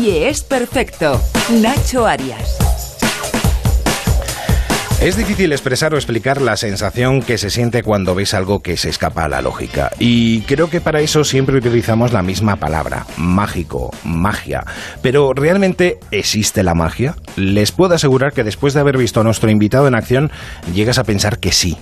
Nadie es perfecto. Nacho Arias. Es difícil expresar o explicar la sensación que se siente cuando ves algo que se escapa a la lógica. Y creo que para eso siempre utilizamos la misma palabra, mágico, magia. Pero ¿realmente existe la magia? Les puedo asegurar que después de haber visto a nuestro invitado en acción, llegas a pensar que sí.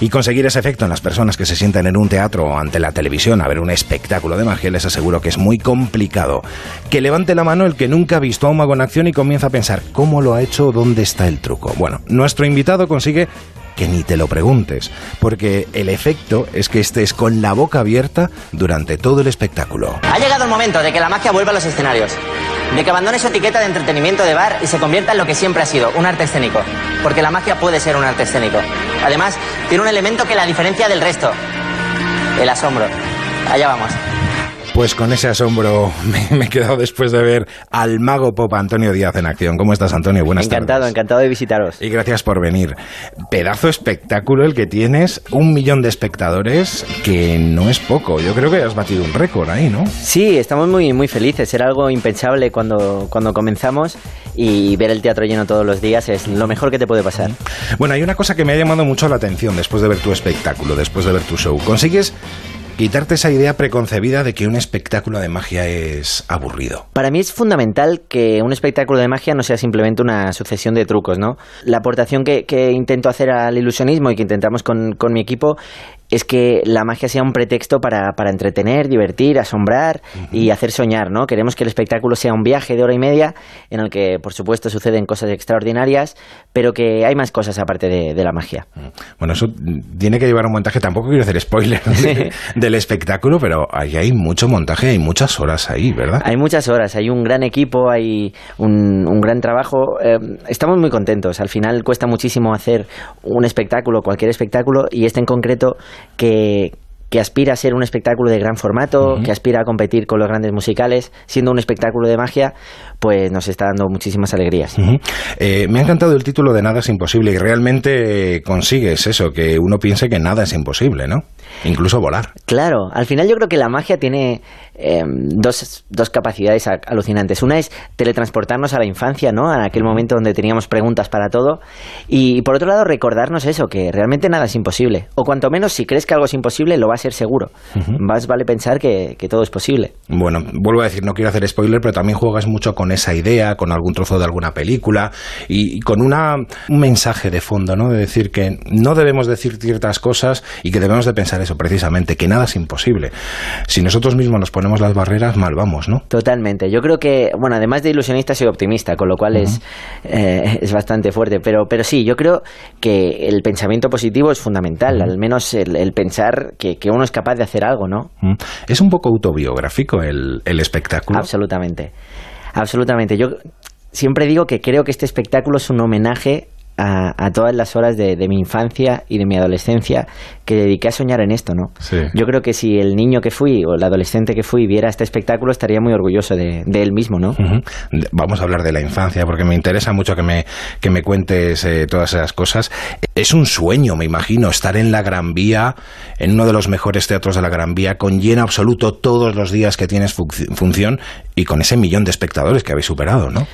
Y conseguir ese efecto en las personas que se sientan en un teatro o ante la televisión a ver un espectáculo de magia, les aseguro que es muy complicado. Que levante la mano el que nunca ha visto a un mago en acción y comienza a pensar cómo lo ha hecho, dónde está el truco. Bueno, nuestro invitado consigue que ni te lo preguntes, porque el efecto es que estés con la boca abierta durante todo el espectáculo. Ha llegado el momento de que la magia vuelva a los escenarios, de que abandone su etiqueta de entretenimiento de bar y se convierta en lo que siempre ha sido, un arte escénico, porque la magia puede ser un arte escénico. Además, tiene un elemento que la diferencia del resto, el asombro. Allá vamos. Pues con ese asombro me, me, he quedado después de ver al mago pop Antonio Díaz en acción. ¿Cómo estás, Antonio? Buenas encantado, tardes. Encantado, encantado de visitaros. Y gracias por venir. Pedazo espectáculo el que tienes, un millón de espectadores, que no es poco. Yo creo que has batido un récord ahí, ¿no? Sí, estamos muy, muy felices. Era algo impensable cuando, cuando comenzamos y ver el teatro lleno todos los días es lo mejor que te puede pasar. Bueno, hay una cosa que me ha llamado mucho la atención después de ver tu espectáculo, después de ver tu show. Consigues quitarte esa idea preconcebida de que un espectáculo de magia es aburrido. Para mí es fundamental que un espectáculo de magia no sea simplemente una sucesión de trucos, ¿no? La aportación que, que intento hacer al ilusionismo y que intentamos con, con mi equipo es que la magia sea un pretexto para, para entretener, divertir, asombrar uh -huh. y hacer soñar, ¿no? Queremos que el espectáculo sea un viaje de hora y media en el que, por supuesto, suceden cosas extraordinarias, pero que hay más cosas aparte de, de la magia. Bueno, eso tiene que llevar un montaje, tampoco quiero hacer spoiler de, del espectáculo, pero ahí hay mucho montaje, hay muchas horas ahí, ¿verdad? Hay muchas horas, hay un gran equipo, hay un, un gran trabajo. Eh, estamos muy contentos. Al final cuesta muchísimo hacer un espectáculo, cualquier espectáculo, y este en concreto que, que aspira a ser un espectáculo de gran formato, uh -huh. que aspira a competir con los grandes musicales, siendo un espectáculo de magia, pues nos está dando muchísimas alegrías. Uh -huh. eh, me ha encantado el título de Nada es imposible y realmente consigues eso, que uno piense que nada es imposible, ¿no? Incluso volar. Claro, al final yo creo que la magia tiene eh, dos, dos, capacidades alucinantes. Una es teletransportarnos a la infancia, ¿no? A aquel momento donde teníamos preguntas para todo. Y por otro lado, recordarnos eso, que realmente nada es imposible. O cuanto menos, si crees que algo es imposible, lo va a ser seguro. Uh -huh. Más vale pensar que, que, todo es posible. Bueno, vuelvo a decir, no quiero hacer spoiler, pero también juegas mucho con esa idea, con algún trozo de alguna película y, y con una, un mensaje de fondo, ¿no? De decir que no debemos decir ciertas cosas y que debemos de pensar eso precisamente, que nada es imposible. Si nosotros mismos nos ponemos las barreras, mal vamos, ¿no? Totalmente. Yo creo que, bueno, además de ilusionista, soy optimista, con lo cual uh -huh. es, eh, es bastante fuerte. Pero, pero sí, yo creo que el pensamiento positivo es fundamental, uh -huh. al menos el, el pensar que, que, uno es capaz de hacer algo, ¿no? Uh -huh. Es un poco autobiográfico el, el espectáculo. Absolutamente. Absolutamente. Yo siempre digo que creo que este espectáculo es un homenaje a, a, todas las horas de, de, mi infancia y de mi adolescencia que dediqué a soñar en esto, ¿no? Sí. Yo creo que si el niño que fui o el adolescente que fui viera este espectáculo estaría muy orgulloso de, de él mismo, ¿no? Uh -huh. Vamos a hablar de la infancia porque me interesa mucho que me, que me cuentes eh, todas esas cosas. Es un sueño, me imagino, estar en la Gran Vía, en uno de los mejores teatros de la Gran Vía, con lleno absoluto todos los días que tienes función y con ese millón de espectadores que habéis superado, ¿no?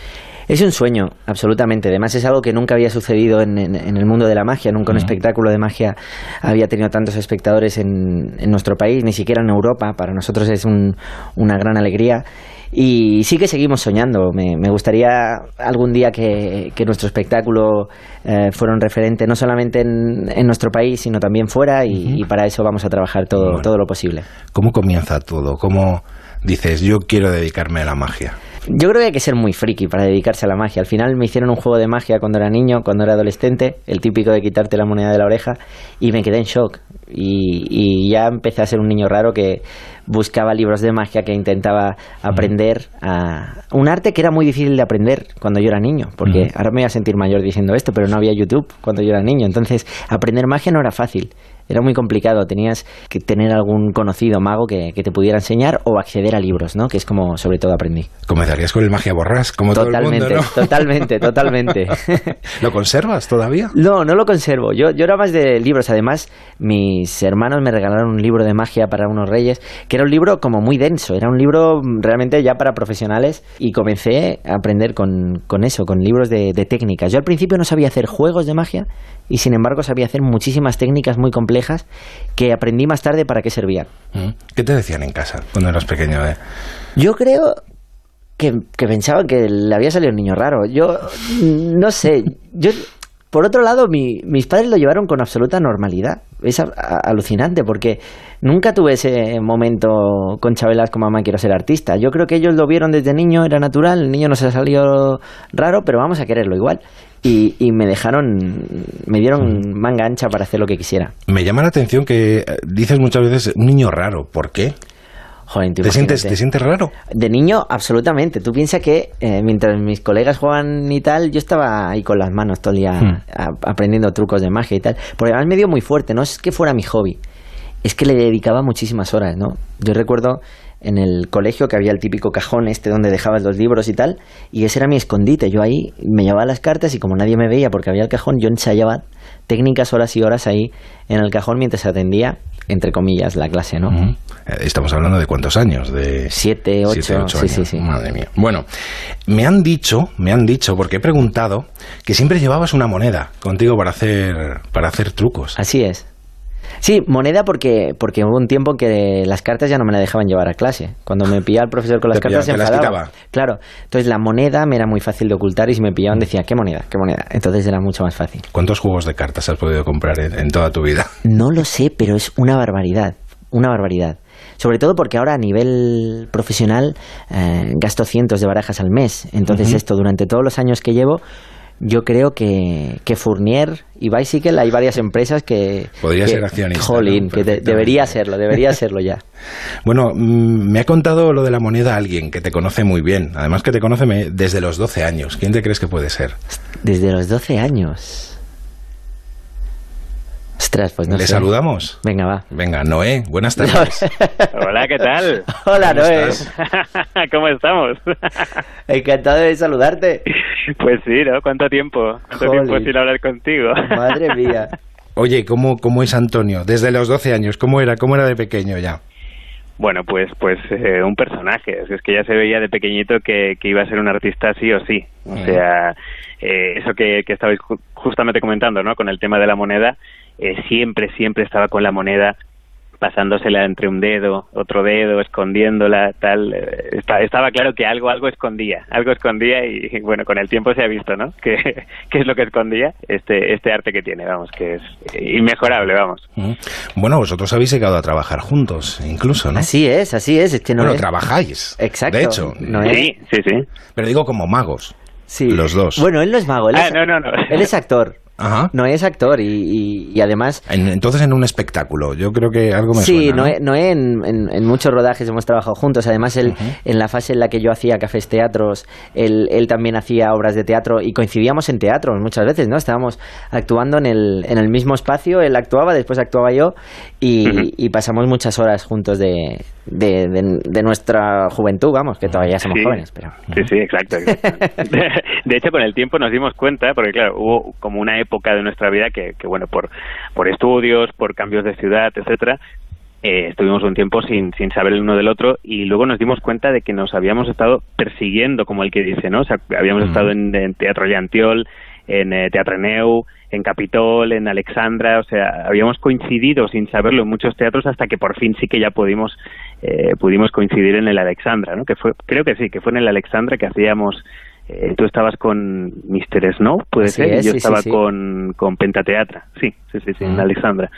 Es un sueño, absolutamente. Además es algo que nunca había sucedido en, en, en el mundo de la magia. Nunca un uh -huh. espectáculo de magia había tenido tantos espectadores en, en, nuestro país, ni siquiera en Europa. Para nosotros es un, una gran alegría. Y sí que seguimos soñando. Me, me gustaría algún día que, que nuestro espectáculo eh, fuera un referente no solamente en, en, nuestro país, sino también fuera. Y, uh -huh. y para eso vamos a trabajar todo, bueno. todo lo posible. ¿Cómo comienza todo? ¿Cómo dices, yo quiero dedicarme a la magia? Yo creo que hay que ser muy friki para dedicarse a la magia. Al final me hicieron un juego de magia cuando era niño, cuando era adolescente, el típico de quitarte la moneda de la oreja, y me quedé en shock. Y, y ya empecé a ser un niño raro que buscaba libros de magia, que intentaba aprender a un arte que era muy difícil de aprender cuando yo era niño, porque uh -huh. ahora me voy a sentir mayor diciendo esto, pero no había YouTube cuando yo era niño. Entonces, aprender magia no era fácil. Era muy complicado. Tenías que tener algún conocido mago que, te pudiera enseñar o acceder a libros, ¿no? Que es como sobre todo aprendí. Comenzarías con el magia borrás, como totalmente, todo el mundo, ¿no? Totalmente, totalmente. ¿Lo conservas todavía? No, no lo conservo. Yo, yo era más de libros. Además, mis hermanos me regalaron un libro de magia para unos reyes, que era un libro como muy denso. Era un libro realmente ya para profesionales y comencé a aprender con, con eso, con libros de, de técnicas. Yo al principio no sabía hacer juegos de magia y sin embargo sabía hacer muchísimas técnicas muy complejas que aprendí más tarde para qué servían. ¿Qué te decían en casa cuando eras pequeño? Eh? Yo creo que, que pensaban que le había salido un niño raro. Yo no sé, yo por otro lado, mis padres lo llevaron con absoluta normalidad. Es alucinante porque nunca tuve ese momento con Chabelas como mamá quiero ser artista. Yo creo que ellos lo vieron desde niño, era natural, el niño no se ha salido raro, pero vamos a quererlo igual. Y, y, me dejaron, me dieron manga ancha para hacer lo que quisiera. Me llama la atención que eh, dices muchas veces un niño raro. ¿Por qué? ¿Te, sientes, ¿Te sientes raro? De niño, absolutamente. Tú piensas que eh, mientras mis colegas juegan y tal, yo estaba ahí con las manos todo el día hmm. aprendiendo trucos de magia y tal. Porque además me dio muy fuerte, no es que fuera mi hobby, es que le dedicaba muchísimas horas, ¿no? Yo recuerdo en el colegio que había el típico cajón este donde dejabas los libros y tal, y ese era mi escondite. Yo ahí me llevaba las cartas y como nadie me veía porque había el cajón, yo ensayaba técnicas horas y horas ahí en el cajón mientras atendía entre comillas, la clase, ¿no? Eh, estamos hablando de cuántos años, de siete, ocho, sí, sí, sí. Madre mía. Bueno, me han dicho, me han dicho, porque he preguntado, que siempre llevabas una moneda contigo para hacer, para hacer trucos. Así es. Sí, moneda porque, porque hubo un tiempo en que las cartas ya no me la dejaban llevar a clase. Cuando me pillaba el profesor con las cartas se enfadaba. Claro, entonces la moneda me era muy fácil de ocultar y si me pillaban decía, ¿qué moneda? ¿Qué moneda? Entonces era mucho más fácil. ¿Cuántos juegos de cartas has podido comprar en, toda tu vida? No lo sé, pero es una barbaridad, una barbaridad. Sobre todo porque ahora a nivel profesional eh, gasto cientos de barajas al mes. Entonces esto durante todos los años que llevo yo creo que, que Fournier y Bicycle hay varias empresas que... Podría ser accionista. Jolín, que debería serlo, debería serlo ya. bueno, mm, me ha contado lo de la moneda alguien que te conoce muy bien, además que te conoce desde los 12 años. ¿Quién te crees que puede ser? Desde los 12 años. Ostras, pues no ¿Le saludamos? Venga, va. Venga, Noé, buenas tardes. Hola, ¿qué tal? Hola, Noé. ¿Cómo estamos? Encantado de saludarte. Pues sí, ¿no? ¿Cuánto tiempo? ¿Cuánto tiempo sin hablar contigo? Madre mía. Oye, ¿cómo, ¿cómo es Antonio? Desde los 12 años, ¿cómo era? ¿Cómo era de pequeño ya? Bueno, pues pues eh, un personaje. Es que ya se veía de pequeñito que, que iba a ser un artista sí o sí. O sea, eh, eso que, que estabais justamente comentando, ¿no? Con el tema de la moneda, eh, siempre, siempre estaba con la moneda pasándosela entre un dedo, otro dedo, escondiéndola, tal. Eh, estaba claro que algo, algo escondía, algo escondía y, bueno, con el tiempo se ha visto, ¿no? Que, es lo que escondía este, este arte que tiene, vamos, que es inmejorable, vamos. Bueno, vosotros habéis llegado a trabajar juntos, incluso, ¿no? Así es, así es. es que no bueno, trabajáis. Exacto. De hecho. Sí, sí, sí. Pero digo como magos. Sí. Los dos. Bueno, él no es mago. Él ah, no, no, no. Él es actor. No es actor y, además... entonces en un espectáculo, yo creo que algo me sí, suena. Sí, ¿no? en, en, muchos rodajes hemos trabajado juntos. Además, él, en la fase en la que yo hacía cafés teatros, él, él, también hacía obras de teatro y coincidíamos en teatro muchas veces, ¿no? Estábamos actuando en el, en el mismo espacio, él actuaba, después actuaba yo y, pasamos muchas horas juntos de, de, nuestra juventud, vamos, que todavía somos jóvenes. Pero... Sí, sí, exacto. De, hecho, con el tiempo nos dimos cuenta, porque claro, hubo como una época de nuestra vida que, que bueno, por, por estudios, por cambios de ciudad, etcétera, eh, estuvimos un tiempo sin, sin saber el uno del otro y luego nos dimos cuenta de que nos habíamos estado persiguiendo, como el que dice, ¿no? O sea, habíamos estado en, Teatro Llantiol, en eh, Teatro Neu, en Capitol, en Alexandra, o sea, habíamos coincidido sin saberlo en muchos teatros hasta que por fin sí que ya pudimos eh, pudimos coincidir en el Alexandra, ¿no? Que fue, creo que sí, que fue en el Alexandra que hacíamos eh, tú estabas con Mr. Snow, puede ser, y yo estaba Con, con Pentateatra, sí, sí, sí, sí, en mm. Alexandra.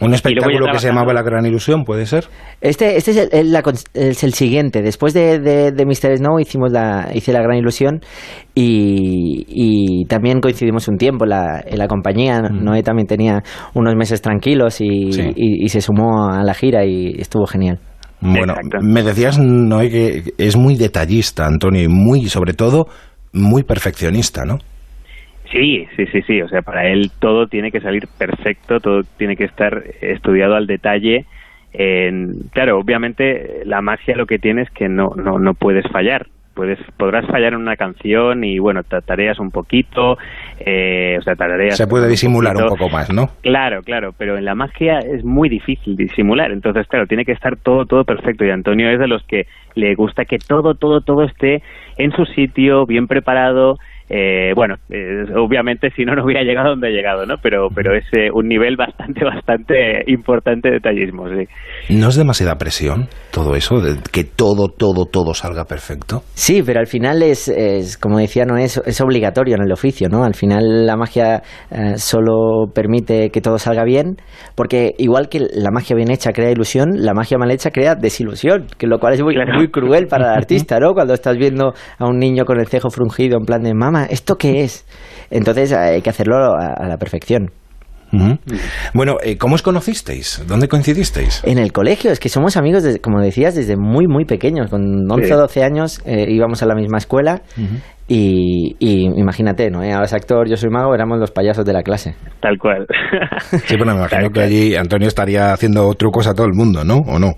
Un espectáculo que se llamaba La Gran Ilusión, ¿puede ser? Este, este es, el, es el siguiente. Después de, de, Mr. Snow hicimos la, hice La Gran Ilusión y, y también coincidimos un tiempo en la, en la compañía. Mm. Noé también tenía unos meses tranquilos y, y, se sumó a la gira y estuvo genial. Bueno, me decías, Noé, que es muy detallista, Antonio, y muy, sobre todo, muy perfeccionista, ¿no? Sí, sí, sí, sí. O sea, para él todo tiene que salir perfecto, todo tiene que estar estudiado al detalle. claro, obviamente la magia lo que tiene es que no, no, no puedes fallar puedes podrás fallar en una canción y bueno tareas un poquito eh, o sea tareas se puede disimular un, poco más no claro claro pero en la magia es muy difícil disimular. Entonces claro tiene que estar todo todo perfecto. Y Antonio es de los que le gusta que todo todo todo esté en su sitio bien preparado eh, bueno, obviamente si no, no hubiera llegado donde he llegado, ¿no? Pero, pero es eh, un nivel bastante, bastante importante de detallismo, sí. ¿No es demasiada presión todo eso, de que todo, todo, todo salga perfecto? Sí, pero al final es, es como decía, no es, es obligatorio en el oficio, ¿no? Al final la magia eh, solo permite que todo salga bien, porque igual que la magia bien hecha crea ilusión, la magia mal hecha crea desilusión, que lo cual es muy, muy cruel para el artista, ¿no? Cuando estás viendo a un niño con el cejo frungido en plan de mamá, ¿esto qué es? Entonces hay que hacerlo a, la perfección. Bueno, eh, ¿cómo os conocisteis? ¿Dónde coincidisteis? En el colegio, es que somos amigos, como decías, desde muy, muy pequeños. Con 11 o 12 años eh, íbamos a la misma escuela y, imagínate, ¿no? Ahora es actor, yo soy mago, éramos los payasos de la clase. Tal cual. sí, bueno, me imagino que allí Antonio estaría haciendo trucos a todo el mundo, ¿no? ¿O no?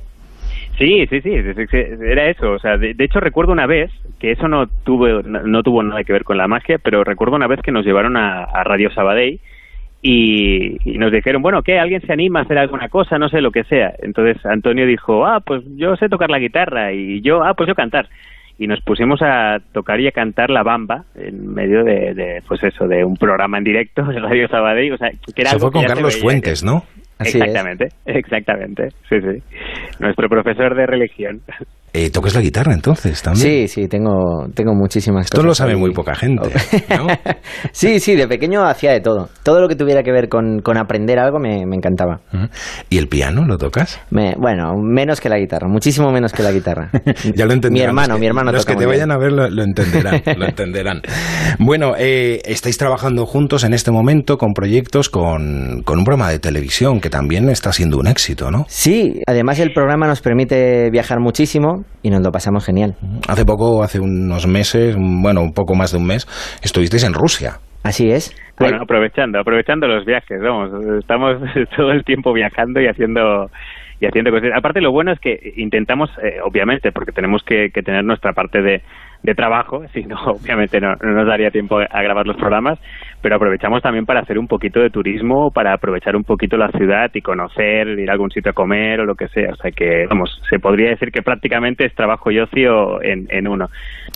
Sí, sí, sí, era eso. O sea, de, hecho recuerdo una vez que eso no tuvo no, tuvo nada que ver con la magia, pero recuerdo una vez que nos llevaron a, Radio Sabadell y, nos dijeron, bueno, ¿qué? ¿Alguien se anima a hacer alguna cosa? No sé, lo que sea. Entonces Antonio dijo, ah, pues yo sé tocar la guitarra y yo, ah, pues yo cantar. Y nos pusimos a tocar y a cantar la bamba en medio de, pues eso, de un programa en directo de Radio Sabadell. O sea, que era fue con Carlos Fuentes, ¿no? Exactamente, exactamente. Sí, sí. Nuestro profesor de religión. Eh, ¿Tocas la guitarra entonces también? Sí, sí, tengo, tengo muchísimas Esto lo sabe muy poca gente, ¿no? sí, sí, de pequeño hacía de todo. Todo lo que tuviera que ver con, aprender algo me, encantaba. ¿Y el piano lo tocas? bueno, menos que la guitarra, muchísimo menos que la guitarra. ya lo entenderán. Mi hermano, mi hermano Los que te vayan a ver lo, entenderán, lo entenderán. Bueno, eh, estáis trabajando juntos en este momento con proyectos con, con un programa de televisión que también está siendo un éxito, ¿no? Sí, además el programa nos permite viajar muchísimo y nos lo pasamos genial. Hace poco, hace unos meses, bueno, un poco más de un mes, estuvisteis en Rusia. Así es. Bueno, aprovechando, aprovechando los viajes, vamos, estamos todo el tiempo viajando y haciendo y haciendo cosas. Aparte, lo bueno es que intentamos, eh, obviamente, porque tenemos que, tener nuestra parte de, de trabajo, si no, obviamente no, nos daría tiempo a grabar los programas, pero aprovechamos también para hacer un poquito de turismo, para aprovechar un poquito la ciudad y conocer, ir a algún sitio a comer o lo que sea. O sea que, vamos, se podría decir que prácticamente es trabajo y ocio en, en uno.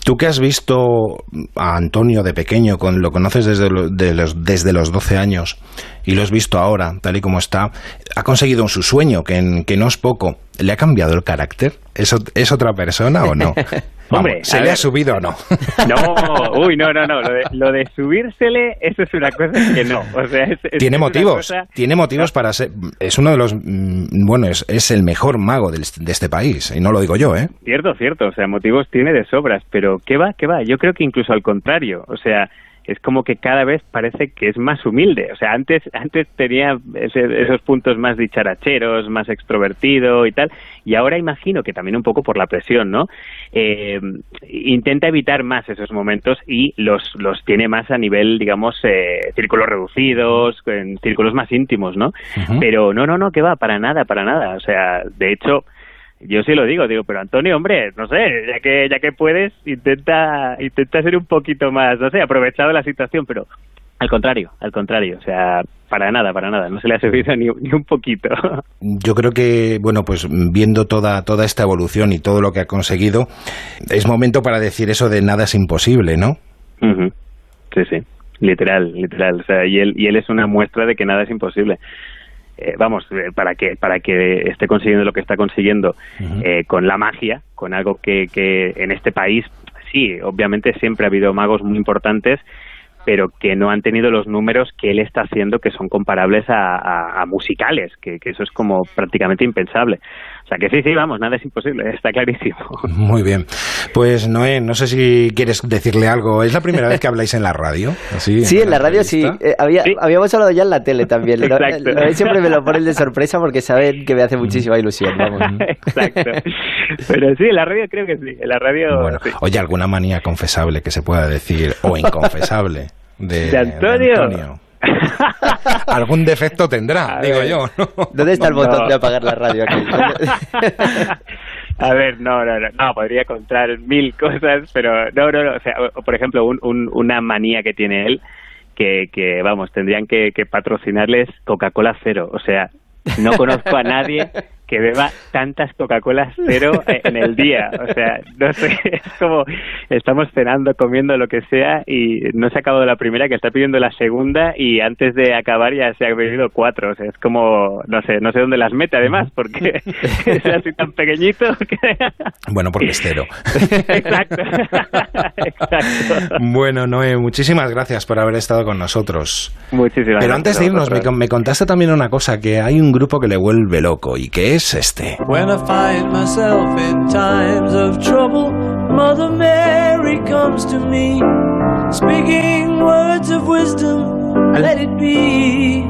Tú que has visto a Antonio de pequeño, con, lo conoces desde, los, desde los 12 años y lo has visto ahora, tal y como está, ha conseguido su sueño, que, que no es poco. ¿Le ha cambiado el carácter? ¿Es, es otra persona o no? Hombre, ¿se le ha subido o no? No, uy, no, no, no. Lo de, subírsele, eso es una cosa que no. O sea, tiene motivos, tiene motivos para ser. Es uno de los. Mm, bueno, es, es el mejor mago de, de este país, y no lo digo yo, ¿eh? Cierto, cierto. O sea, motivos tiene de sobras, pero ¿qué va? ¿Qué va? Yo creo que incluso al contrario. O sea, es como que cada vez parece que es más humilde. O sea, antes, antes tenía esos puntos más dicharacheros, más extrovertido y tal, y ahora imagino que también un poco por la presión, ¿no? Eh, intenta evitar más esos momentos y los, los tiene más a nivel, digamos, eh, círculos reducidos, en círculos más íntimos, ¿no? Pero no, no, no, que va, para nada, para nada. O sea, de hecho, yo sí lo digo, digo, pero Antonio, hombre, no sé, ya que ya que puedes, intenta intenta ser un poquito más, no sé, aprovechado la situación, pero al contrario, al contrario, o sea, para nada, para nada, no se le ha servido ni, ni, un poquito. Yo creo que, bueno, pues viendo toda, toda esta evolución y todo lo que ha conseguido, es momento para decir eso de nada es imposible, ¿no? Sí, sí, literal, literal, o sea, y él, y él es una muestra de que nada es imposible. Eh, vamos, eh, para que para que esté consiguiendo lo que está consiguiendo eh, con la magia, con algo que, que en este país, sí, obviamente siempre ha habido magos muy importantes, pero que no han tenido los números que él está haciendo que son comparables a, musicales, que, eso es como prácticamente impensable. Sea que sí, sí, vamos, nada es imposible, está clarísimo. Muy bien. Pues Noé, no sé si quieres decirle algo. ¿Es la primera vez que habláis en la radio? sí, en, la radio sí. Eh, habíamos hablado ya en la tele también. siempre me lo ponen de sorpresa porque saben que me hace muchísima ilusión. Exacto. Pero sí, en la radio creo que sí. En la radio. Bueno, oye, ¿alguna manía confesable que se pueda decir o inconfesable? de, ¿De Antonio? Algún defecto tendrá, A digo ver. yo. ¿no? ¿Dónde está el No. botón de apagar la radio aquí? A ver, no, no, no, no, podría contar mil cosas, pero no, no, no, o sea, por ejemplo, un, un- una manía que tiene él, que, que vamos, tendrían que, que patrocinarles Coca-Cola cero, o sea, no conozco a nadie que beba tantas Coca-Colas cero eh, en el día, o sea, no sé, es como estamos cenando, comiendo lo que sea y no se ha acabado la primera, que está pidiendo la segunda y antes de acabar ya se ha bebido cuatro, o sea, es como, no sé, no sé dónde las mete además, porque es así tan pequeñito que... Bueno, porque es cero. Exacto. Exacto. Bueno, Noé, muchísimas gracias por haber estado con nosotros. Muchísimas Pero antes de irnos, me, me contaste también una cosa, que hay un grupo que le vuelve loco y que es este. When I find myself in times of trouble, Mother Mary comes to me, speaking words of wisdom, let it be.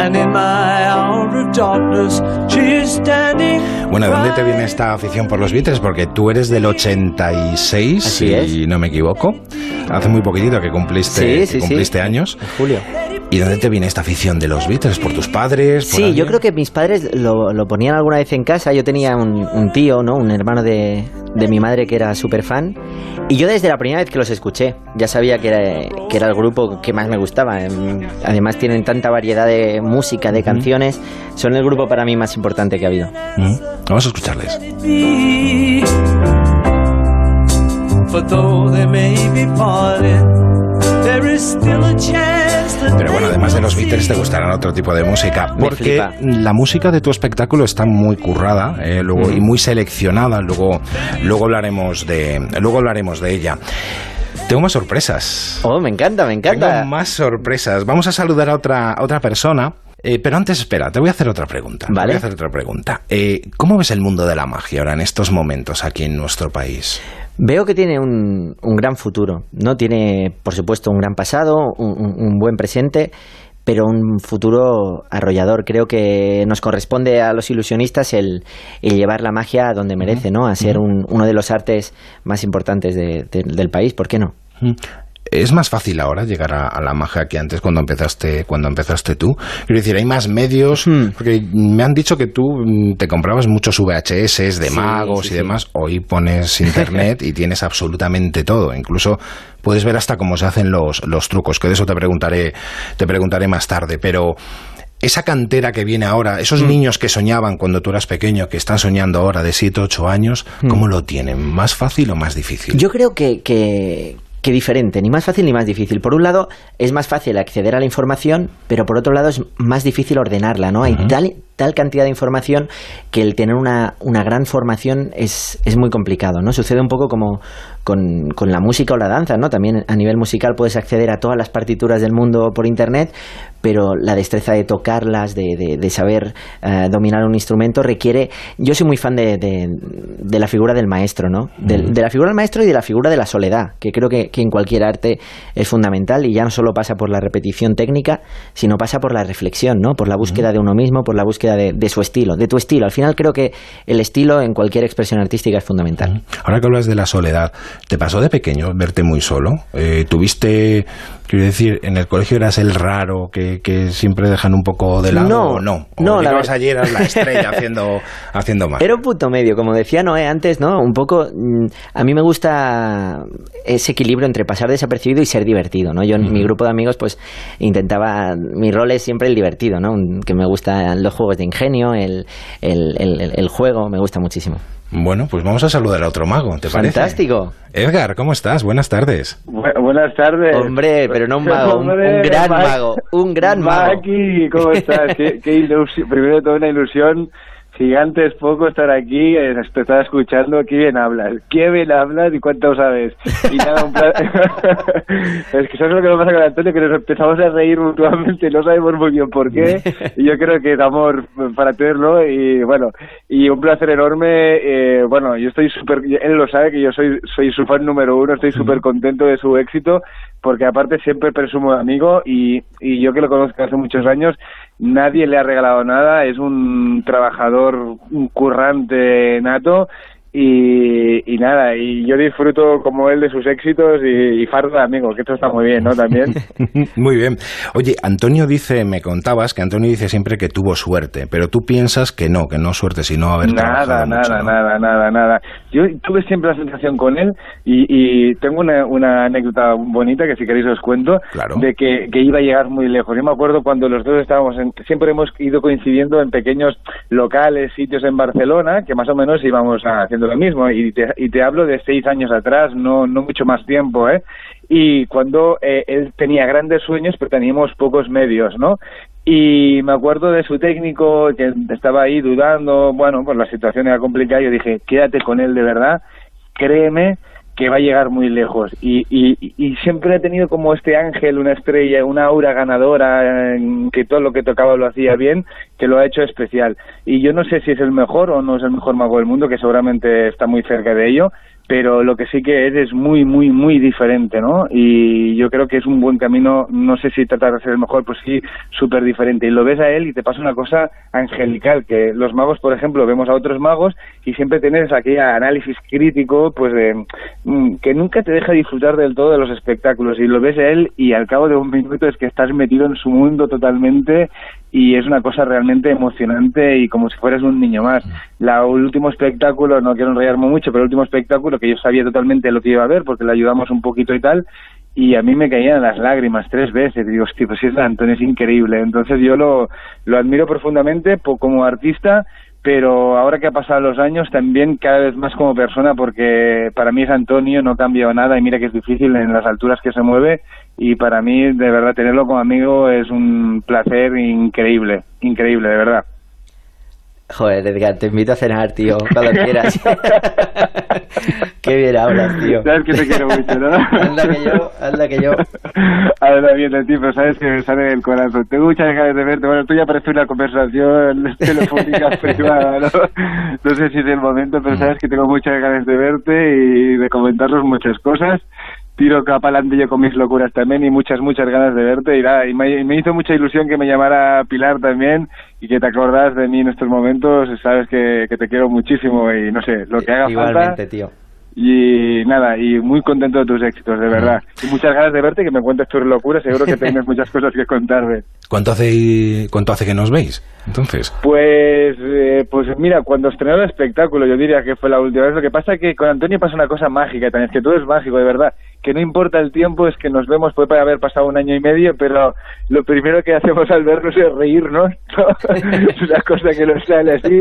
And in my hour of darkness, she is standing. Bueno, ¿de dónde te viene esta afición por los Beatles? Porque tú eres del 86, Así si es. no me equivoco. Hace muy poquitito que cumpliste, Sí, que sí, sí. cumpliste años. Julio. ¿Y dónde te viene esta afición de los Beatles? ¿Por tus padres? ¿Por Sí, yo alguien? creo que mis padres lo, lo ponían alguna vez en casa. Yo tenía un, un tío, ¿no? Un hermano de, de mi madre que era súper fan. Y yo desde la primera vez que los escuché, ya sabía que era, que era el grupo que más me gustaba. Em, Además tienen tanta variedad de música, de canciones. Son el grupo para mí más importante que ha habido. Mm, Vamos a escucharles. For though they may be parted, there is still a chance Pero bueno, además de los Beatles te gustarán otro tipo de música, porque la música de tu espectáculo está muy currada, eh, luego y muy seleccionada. Luego, luego hablaremos de, luego hablaremos de ella. Tengo más sorpresas. Oh, me encanta, me encanta. Tengo más sorpresas. Vamos a saludar a otra, a otra persona. eh, pero antes, espera, te voy a hacer otra pregunta. Te Vale. voy a hacer otra pregunta. Eh, ¿Cómo ves el mundo de la magia ahora en estos momentos aquí en nuestro país? Veo que tiene un, un gran futuro, ¿no? Tiene, por supuesto, un gran pasado, un, un- buen presente, pero un futuro arrollador. Creo que nos corresponde a los ilusionistas el, el llevar la magia a donde merece, ¿no? A ser un- uno de los artes más importantes de- de- del país, ¿por qué no? ¿Es más fácil ahora llegar a, a la magia que antes cuando empezaste, cuando empezaste tú? Quiero decir, hay más medios, Hmm. porque me han dicho que tú mm, te comprabas muchos VHS de Sí, magos sí, y sí. demás. Hoy pones internet y tienes absolutamente todo. Incluso puedes ver hasta cómo se hacen los, los trucos, que de eso te preguntaré, te preguntaré más tarde. Pero esa cantera que viene ahora, esos Hmm. niños que soñaban cuando tú eras pequeño, que están soñando ahora de 7, 8 años, ¿cómo lo tienen? ¿Más fácil o más difícil? Hmm. Yo creo que, que, que diferente, ni más fácil ni más difícil. Por un lado, es más fácil acceder a la información, pero por otro lado es más difícil ordenarla, ¿no? Hay tal, tal cantidad de información que el tener una, una gran formación es, es muy complicado, ¿no? Sucede un poco como con, con la música o la danza, ¿no? También a nivel musical puedes acceder a todas las partituras del mundo por internet, pero la destreza de tocarlas, de, de- de saber eh, dominar un instrumento requiere... Yo soy muy fan de, de- la figura del maestro, ¿no? De la figura del maestro y de la figura de la soledad, que creo que, que en cualquier arte es fundamental y ya no solo pasa por la repetición técnica, sino pasa por la reflexión, ¿no? Por la búsqueda de uno mismo, por la búsqueda de, de su estilo, de tu estilo. Al final creo que el estilo en cualquier expresión artística es fundamental. Ahora que hablas de la soledad, ¿te pasó de pequeño verte muy solo? Eh, ¿Tuviste, quiero decir, en el colegio eras el raro que, que siempre dejan un poco de lado No, o no? ¿O no, la ayer eras la estrella haciendo, haciendo más? Era un punto medio, como decía Noé antes, ¿no? Un poco. mm, A mí me gusta ese equilibrio entre pasar desapercibido y ser divertido, ¿no? Yo en mi grupo de amigos, pues intentaba. Mi rol es siempre el divertido, ¿no? Que me gustan los juegos de ingenio, el- el- el juego, me gusta muchísimo. Bueno, pues vamos a saludar a otro mago, ¿te parece? Fantástico. Edgar, ¿cómo estás? Buenas tardes. Bu- buenas tardes. Hombre, pero no un mago, un, gran Ma- mago, un gran mago. Maki, ¿cómo estás? qué, qué ilusión. Primero de todo, una ilusión gigante es poco estar aquí. eh, Te estaba escuchando. Qué bien hablas. Qué bien hablas y cuánto sabes. Y nada, un pla- es que sabes lo que nos pasa con Antonio, que nos empezamos a reír mutuamente. No sabemos muy bien por qué. Y yo creo que es amor para tenerlo. Y bueno, y un placer enorme. eh, bueno, yo estoy súper. Él lo sabe que yo soy, soy su fan número uno. Estoy súper contento de su éxito porque aparte siempre presumo de amigo y, y yo que lo conozco hace muchos años, nadie le ha regalado nada, es un trabajador, un currante nato y nada, y yo disfruto como él de sus éxitos y, y fardo de amigo, que esto está muy bien, ¿no? También. muy bien. Oye, Antonio dice, me contabas que Antonio dice siempre que tuvo suerte, pero tú piensas que no, que no suerte, sino haber nada, trabajado nada, mucho, ¿no? nada, nada, nada. Yo tuve siempre la sensación con él y, y tengo una, una anécdota bonita que si queréis os cuento, Claro. de que, que iba a llegar muy lejos. Yo me acuerdo cuando los dos estábamos, en, siempre hemos ido coincidiendo en pequeños locales, sitios en Barcelona, que más o menos íbamos haciendo lo mismo. Y te, y te hablo de seis años atrás, no, no mucho más tiempo, ¿eh? Y cuando eh, él tenía grandes sueños, pero teníamos pocos medios, ¿no? Y me acuerdo de su técnico que estaba ahí dudando, bueno, pues la situación era complicada. Yo dije, quédate con él de verdad, créeme que va a llegar muy lejos. Y, y, y siempre he tenido como este ángel, una estrella, una aura ganadora, que todo lo que tocaba lo hacía bien, que lo ha hecho especial. Y yo no sé si es el mejor o no es el mejor mago del mundo, que seguramente está muy cerca de ello, pero lo que sí que es es muy, muy, muy diferente, ¿no? Y yo creo que es un buen camino, no sé si tratar de ser el mejor, pues sí, súper diferente. Y lo ves a él y te pasa una cosa angelical, que los magos, por ejemplo, vemos a otros magos y siempre tienes aquel análisis crítico, pues de, mm, que nunca te deja disfrutar del todo de los espectáculos. Y lo ves a él y al cabo de un minuto es que estás metido en su mundo totalmente y es una cosa realmente emocionante y como si fueras un niño más. La, el último espectáculo, no quiero enrollarme mucho, pero el último espectáculo que yo sabía totalmente lo que iba a ver porque le ayudamos un poquito y tal, y a mí me caían las lágrimas tres veces. Digo, hostia, pues es Antonio, es increíble. Entonces yo lo, lo admiro profundamente como artista, pero ahora que ha pasado los años también cada vez más como persona porque para mí es Antonio, no cambiado nada y mira que es difícil en las alturas que se mueve y para mí de verdad tenerlo como amigo es un placer increíble, increíble, de verdad. Joder, Edgar, te invito a cenar, tío, cuando quieras. Qué bien hablas, tío. Sabes que te quiero mucho, ¿no? Anda que yo, anda que yo. Habla bien de ti, pero sabes que me sale del corazón. Tengo muchas ganas de verte. Bueno, tú ya parece una conversación telefónica privada, ¿no? No sé si es el momento, pero sabes que tengo muchas ganas de verte y de comentarnos muchas cosas. Tiro capa adelante yo con mis locuras también y muchas, muchas ganas de verte. Y, nada, y me, me hizo mucha ilusión que me llamara Pilar también y que te acordás de mí en estos momentos. Sabes que, que te quiero muchísimo y no sé, lo que haga Igualmente, falta. tío. Y nada, y muy contento de tus éxitos, de verdad. Y muchas ganas de verte, que me cuentes tus locuras. Seguro que tienes muchas cosas que contarme. ¿Cuánto hace, ¿Cuánto hace que nos veis? Entonces, Pues, eh, pues mira, cuando estrenó el espectáculo, yo diría que fue la última vez. Lo que pasa es que con Antonio pasa una cosa mágica también, es que todo es mágico, de verdad. Que no importa el tiempo, es que nos vemos, puede haber pasado un año y medio, pero lo primero que hacemos al vernos es reírnos. ¿no? es una cosa que nos sale así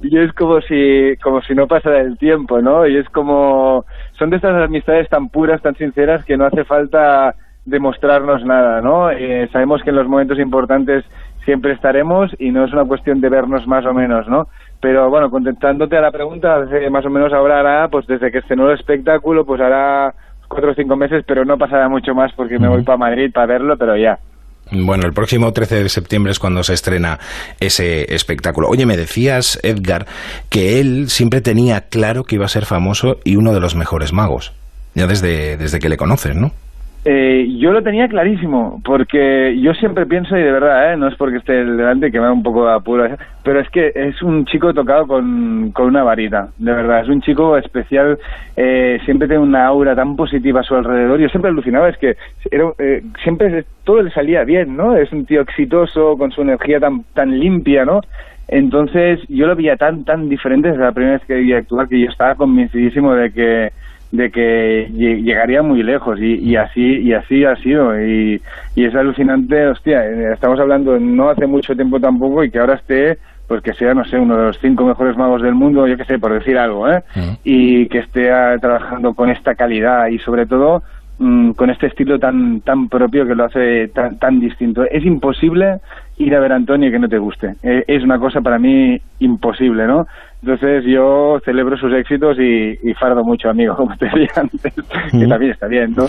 y es como si, como si no pasara el tiempo, ¿no? Y es como, son de estas amistades tan puras, tan sinceras, que no hace falta demostrarnos nada, ¿no? Eh, sabemos que en los momentos importantes siempre estaremos y no es una cuestión de vernos más o menos, ¿no? Pero bueno, contestándote a la pregunta, más o menos ahora hará, pues desde que estrenó el espectáculo, pues hará cuatro o cinco meses, pero no pasará mucho más porque me voy para Madrid para verlo, pero ya. bueno, el próximo 13 de septiembre es cuando se estrena ese espectáculo. Oye, me decías, Edgar, que él siempre tenía claro que iba a ser famoso y uno de los mejores magos. Ya desde, desde que le conoces, ¿no? Eh, yo lo tenía clarísimo, porque yo siempre pienso, y de verdad, ¿eh? no es porque esté delante que me da un poco de apuro, pero es que es un chico tocado con, con una varita, de verdad, es un chico especial, eh, siempre tiene una aura tan positiva a su alrededor, yo siempre alucinaba, es que era, eh, siempre todo le salía bien, ¿no? Es un tío exitoso, con su energía tan, tan limpia, ¿no? Entonces yo lo veía tan, tan diferente desde la primera vez que vi actuar que yo estaba convencidísimo de que de que lle- llegaría muy lejos y, y así y así ha sido y, y es alucinante hostia eh, estamos hablando no hace mucho tiempo tampoco y que ahora esté pues que sea no sé uno de los cinco mejores magos del mundo yo qué sé por decir algo eh y que esté ah, trabajando con esta calidad y sobre todo mm, con este estilo tan tan propio que lo hace tan, tan distinto. Es imposible ir a ver a Antonio y que no te guste. Eh, es una cosa para mí imposible no entonces yo celebro sus éxitos y, y fardo mucho, amigo, como te decía antes, que también está bien, ¿no?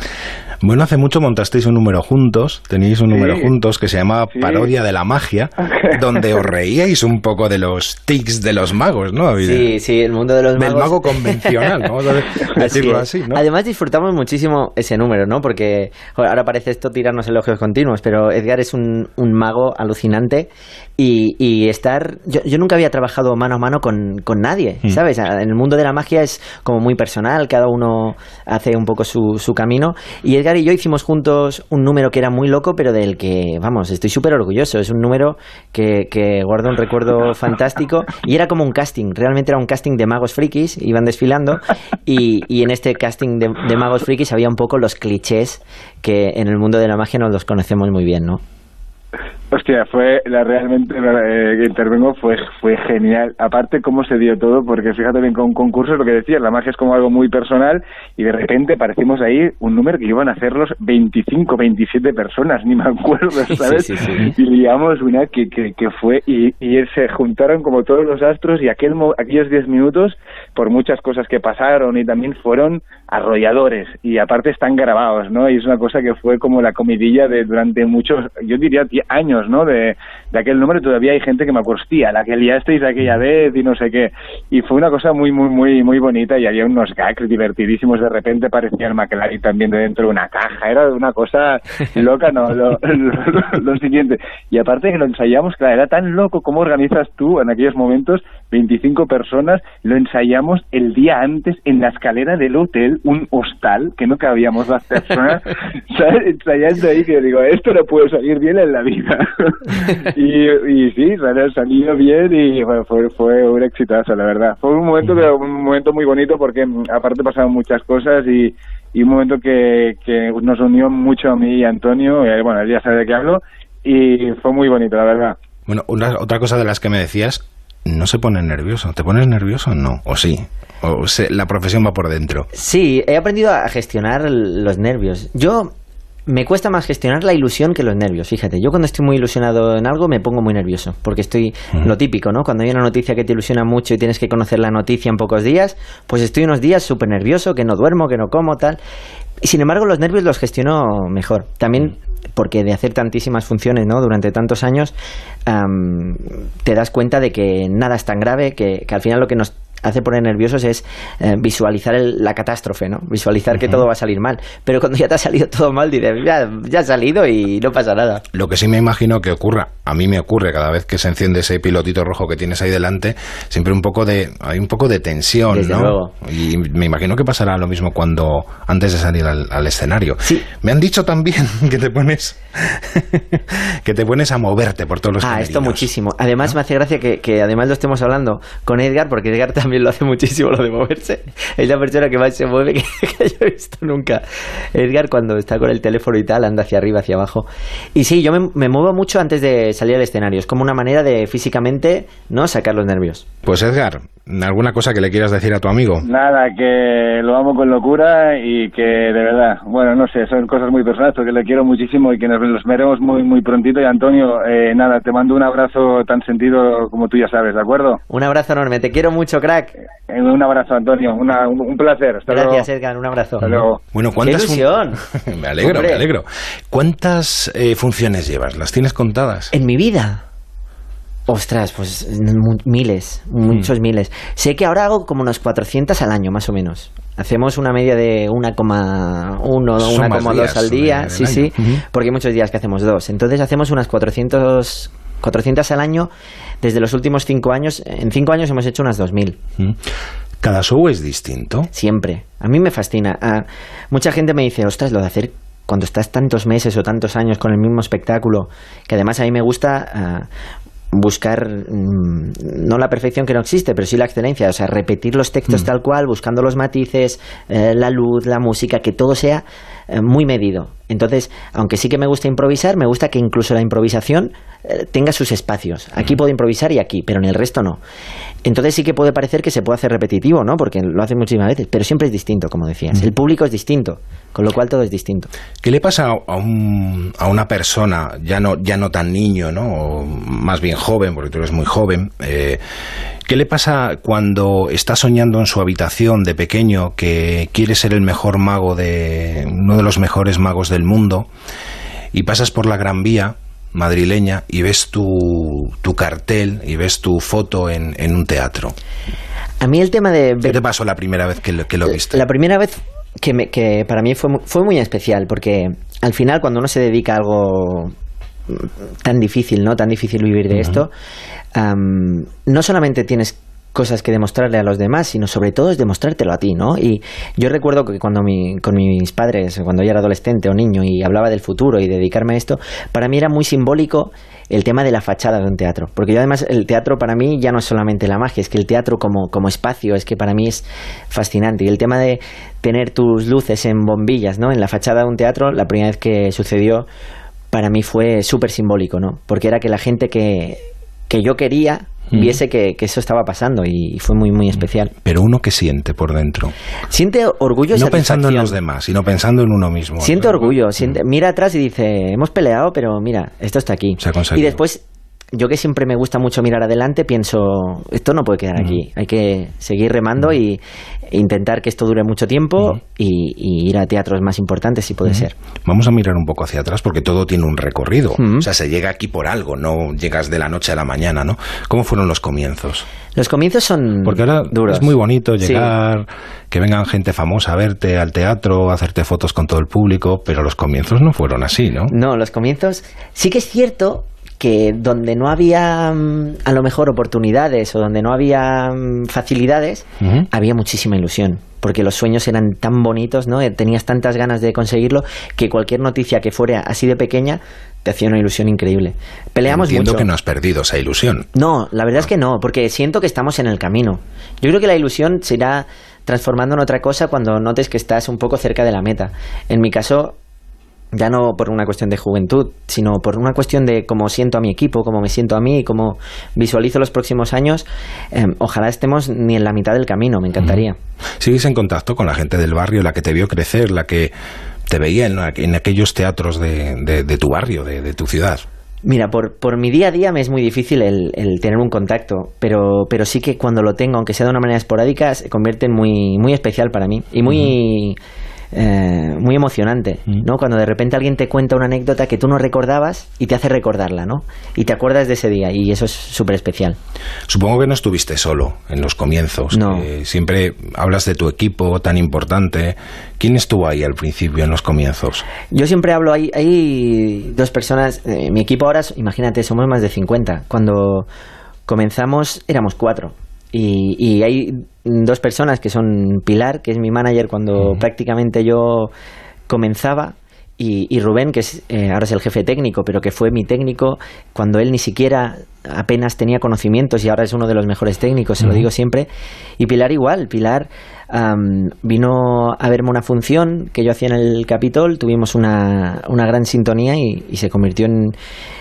Bueno, hace mucho montasteis un número juntos, teníais un Sí. número juntos que se llamaba Sí. Parodia de la Magia, donde os reíais un poco de los tics de los magos, ¿no? Sí, sí, el mundo de los del magos. mago convencional, vamos a de- Así decirlo es. así, ¿no? Además disfrutamos muchísimo ese número, ¿no? Porque joder, ahora parece esto tirarnos elogios continuos, pero Edgar es un, un mago alucinante y, y estar... Yo, yo nunca había trabajado mano a mano con, con nadie, ¿sabes? En el mundo de la magia es como muy personal, cada uno hace un poco su, su camino. Y Edgar y yo hicimos juntos un número que era muy loco, pero del que, vamos, estoy súper orgulloso. Es un número que, que guardo un recuerdo fantástico. Y era como un casting, realmente era un casting de magos frikis, iban desfilando. Y, y en este casting de, de magos frikis había un poco los clichés que en el mundo de la magia nos los conocemos muy bien, ¿no? Hostia, fue la realmente eh, que intervengo fue fue genial. Aparte cómo se dio todo, porque fíjate bien con concursos lo que decías, la magia es como algo muy personal y de repente parecimos ahí un número que iban a hacerlos 25, 27 personas, ni me acuerdo, ¿sabes? Sí, sí, sí. Y liamos una que, que, que fue y, y se juntaron como todos los astros y aquel aquellos 10 minutos por muchas cosas que pasaron y también fueron arrolladores y aparte están grabados, ¿no? Y es una cosa que fue como la comidilla de durante muchos, yo diría años, ¿no? De, de aquel número y todavía hay gente que me acuerda, hostia, la que liasteis aquella vez y no sé qué. Y fue una cosa muy, muy, muy, muy bonita y había unos gags divertidísimos. De repente parecía el McLaren también de dentro de una caja. Era una cosa loca, ¿no? Lo, lo- lo siguiente. Y aparte que lo ensayamos, claro, era tan loco como organizas tú en aquellos momentos 25 personas, lo ensayamos el día antes en la escalera del hotel, un hostal, que no cabíamos las personas, ¿sabes? ensayando ahí, que digo, esto no puede salir bien en la vida. y, y sí, salió, salió bien y bueno, fue, fue un exitazo, la verdad. Fue un momento, un momento muy bonito porque mm, aparte pasaron muchas cosas y, y un momento que, que nos unió mucho a mí y a Antonio, eh, bueno, él ya sabe de qué hablo, y fue muy bonito, la verdad. Bueno, una, otra cosa de las que me decías, no se pone nervioso. ¿Te pones nervioso? No, o sí. O se- la profesión va por dentro. Sí, he aprendido a gestionar los nervios. Yo me cuesta más gestionar la ilusión que los nervios. Fíjate, yo cuando estoy muy ilusionado en algo me pongo muy nervioso, porque estoy lo típico, ¿no? Cuando hay una noticia que te ilusiona mucho y tienes que conocer la noticia en pocos días, pues estoy unos días súper nervioso, que no duermo, que no como, tal. Y sin embargo, los nervios los gestiono mejor. También porque de hacer tantísimas funciones, ¿no? Durante tantos años, am, te das cuenta de que nada es tan grave, que, que al final lo que nos hace poner nerviosos es eh, visualizar el- la catástrofe, ¿no? Visualizar que todo va a salir mal. Pero cuando ya te ha salido todo mal, dices, ya, ya ha salido y no pasa nada. Lo que sí me imagino que ocurra, a mí me ocurre cada vez que se enciende ese pilotito rojo que tienes ahí delante, siempre un poco de, hay un poco de tensión, Desde ¿no? luego. Y me imagino que pasará lo mismo cuando, antes de salir al, al escenario. Sí. Me han dicho también que te pones, que te pones a moverte por todos los Ah, esto muchísimo. Además, me hace gracia que, que además lo estemos hablando con Edgar, porque Edgar también lo hace muchísimo, lo de moverse. Es la persona que más se mueve que, que yo he visto nunca. Edgar, cuando está con el teléfono y tal, anda hacia arriba, hacia abajo. Y sí, yo me, me muevo mucho antes de salir al escenario. Es como una manera de físicamente no sacar los nervios. Pues Edgar, ¿alguna cosa que le quieras decir a tu amigo? Nada, que lo amo con locura y que de verdad, bueno, no sé, son cosas muy personales, porque le quiero muchísimo y que nos los veremos muy, muy prontito. Y Antonio, eh, nada, te mando un abrazo tan sentido como tú ya sabes, ¿de acuerdo? Un abrazo enorme. Te quiero mucho, crack. Eh, un abrazo, Antonio, una- un, un placer. Hasta Gracias, luego. Edgar. Un abrazo. Hasta luego. Bueno, ¿cuántas ¡Qué fun- ilusión! me alegro, Hombre. me alegro. ¿Cuántas eh, funciones llevas? ¿Las tienes contadas? En mi vida. Ostras, pues mu- miles, muchos miles. Sé que ahora hago como unos 400 al año, más o menos. Hacemos una media de 1,1 Son más 1,2 días al día, sí, año. sí, porque hay muchos días que hacemos dos. Entonces hacemos unas 400, 400 al año desde los últimos 5 años. En 5 años hemos hecho unas 2.000. Mm. ¿Cada show es distinto? Siempre. A mí me fascina. Ah, mucha gente me dice, ostras, lo de hacer cuando estás tantos meses o tantos años con el mismo espectáculo, que además a mí me gusta ah, buscar mm, no la perfección que no existe, pero sí la excelencia, o sea, repetir los textos tal cual, buscando los matices, eh, la luz, la música, que todo sea eh, muy medido. Entonces, aunque sí que me gusta improvisar, me gusta que incluso la improvisación eh, tenga sus espacios. Aquí puedo improvisar y aquí, pero en el resto no. Entonces sí que puede parecer que se puede hacer repetitivo, ¿no? Porque lo hace muchísimas veces, pero siempre es distinto, como decías. El público es distinto, con lo cual todo es distinto. ¿Qué le pasa a, un- a una persona, ya no, ya no tan niño, ¿no? O más bien joven, porque tú eres muy joven? eh, ¿Qué le pasa cuando está soñando en su habitación de pequeño que quiere ser el mejor mago de uno de los mejores magos del mundo y pasas por la Gran Vía madrileña y ves tu, tu cartel y ves tu foto en, en un teatro? A mí el tema de... ¿Qué te pasó la primera vez que lo, que lo viste? La primera vez que, me- que para mí fue, fue muy especial, porque al final cuando uno se dedica a algo mm, tan difícil, ¿no? Tan difícil vivir de esto, no solamente tienes cosas que demostrarle a los demás, sino sobre todo es demostrártelo a ti, ¿no? Y yo recuerdo que cuando mi, con mis padres, cuando yo era adolescente o niño y hablaba del futuro y dedicarme a esto, para mí era muy simbólico el tema de la fachada de un teatro. Porque yo además el teatro para mí ya no es solamente la magia, es que el teatro como, como espacio es que para mí es fascinante. Y el tema de tener tus luces en bombillas, ¿no? En la fachada de un teatro, la primera vez que sucedió para mí fue súper simbólico, ¿no? Porque era que la gente que, que yo quería viese que, que eso estaba pasando y fue muy, muy especial. Pero uno que siente por dentro. Siente orgullo y No pensando en los demás, sino pensando en uno mismo. Siente orgullo, siente- mira atrás y dice, hemos peleado, pero mira, esto está aquí. Se ha conseguido. Y después, yo que siempre me gusta mucho mirar adelante, pienso, esto no puede quedar aquí, hay que seguir remando y e intentar que esto dure mucho tiempo y, y ir a teatros más importantes si puede ser. Vamos a mirar un poco hacia atrás porque todo tiene un recorrido. O sea, se llega aquí por algo, no llegas de la noche a la mañana, ¿no? ¿Cómo fueron los comienzos? Los comienzos son Porque ahora duros. es muy bonito Sí. llegar, que vengan gente famosa a verte al teatro, a hacerte fotos con todo el público, pero los comienzos no fueron así, ¿no? No, los comienzos. Sí que es cierto que donde no había mm, a lo mejor oportunidades o donde no había mm, facilidades, había muchísima ilusión. Porque los sueños eran tan bonitos, ¿no? Eh, Tenías tantas ganas de conseguirlo que cualquier noticia que fuera así de pequeña te hacía una ilusión increíble. Peleamos Entiendo mucho. que no has perdido esa ilusión. No, la verdad es que no, porque siento que estamos en el camino. Yo creo que la ilusión se irá transformando en otra cosa cuando notes que estás un poco cerca de la meta. En mi caso, ya no por una cuestión de juventud, sino por una cuestión de cómo siento a mi equipo, cómo me siento a mí, cómo visualizo los próximos años. eh, ojalá estemos ni en la mitad del camino, me encantaría. ¿Sigues en contacto con la gente del barrio, la que te vio crecer, la que te veía en, aquellos teatros de, de- de tu barrio, de, de tu ciudad? Mira, por, por mi día a día me es muy difícil el, el tener un contacto, pero, pero sí que cuando lo tengo, aunque sea de una manera esporádica, se convierte en muy, muy especial para mí y muy, eh, muy emocionante, ¿no? Cuando de repente alguien te cuenta una anécdota que tú no recordabas y te hace recordarla, ¿no? Y te acuerdas de ese día y eso es súper especial. Supongo que no estuviste solo en los comienzos. No. siempre hablas de tu equipo tan importante. ¿Quién estuvo ahí al principio en los comienzos? Yo siempre hablo, hay, hay dos personas, eh, mi equipo ahora, imagínate, somos más de 50. Cuando comenzamos éramos cuatro. Y, y hay dos personas que son Pilar, que es mi manager cuando prácticamente yo comenzaba, y, y Rubén, que es, eh, ahora es el jefe técnico, pero que fue mi técnico cuando él ni siquiera apenas tenía conocimientos y ahora es uno de los mejores técnicos, se lo digo siempre. Y Pilar igual, Pilar am, vino a verme una función que yo hacía en el Capitol, tuvimos una, una gran sintonía y, y se convirtió en,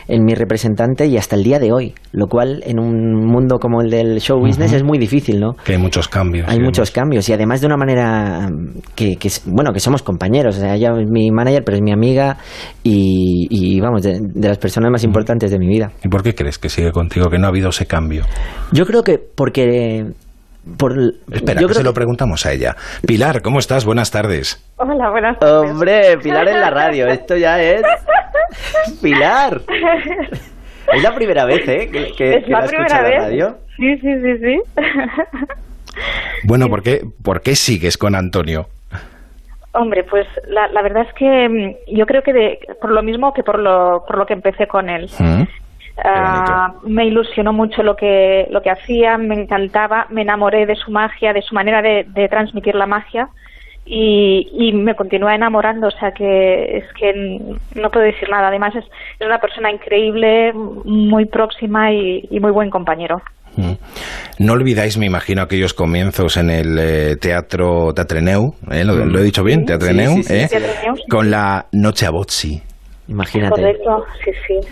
en mi representante y hasta el día de hoy, lo cual en un mundo como el del show business es muy difícil, ¿no? Que hay muchos cambios. Hay muchos cambios y además de una manera que, que bueno, que somos compañeros. O sea, ella es mi manager, pero es mi amiga y, y, vamos, de, de las personas más importantes de mi vida. ¿Y por qué crees que sigue contigo, que no ha habido ese cambio? Yo creo que porque... Por, Espera, yo que creo se lo preguntamos a ella. Pilar, ¿cómo estás? Buenas tardes. Hola, buenas tardes. Hombre, Pilar en la radio, esto ya es... Pilar. Es la primera vez, ¿eh? Que, que- es que la primera en la vez. radio. Sí, sí, sí, sí. Bueno, ¿por qué, ¿por qué sigues con Antonio? Hombre, pues la, la verdad es que mm, yo creo que de- por lo mismo que por lo, por lo que empecé con él. ¿Mm? Ah, me ilusionó mucho lo que, lo que hacía, me encantaba, me enamoré de su magia, de su manera de, de transmitir la magia y, y me continúa enamorando, o sea que es que no puedo decir nada. Además es, es una persona increíble, muy próxima y, y muy buen compañero. Mm. No olvidáis, me imagino, aquellos comienzos en el eh, Teatro Teatreneu, ¿eh? ¿Lo, lo he dicho bien? Teatreneu, sí, sí, ¿eh? Con la Noche a Bozzi. Imagínate. Correcto, sí, sí.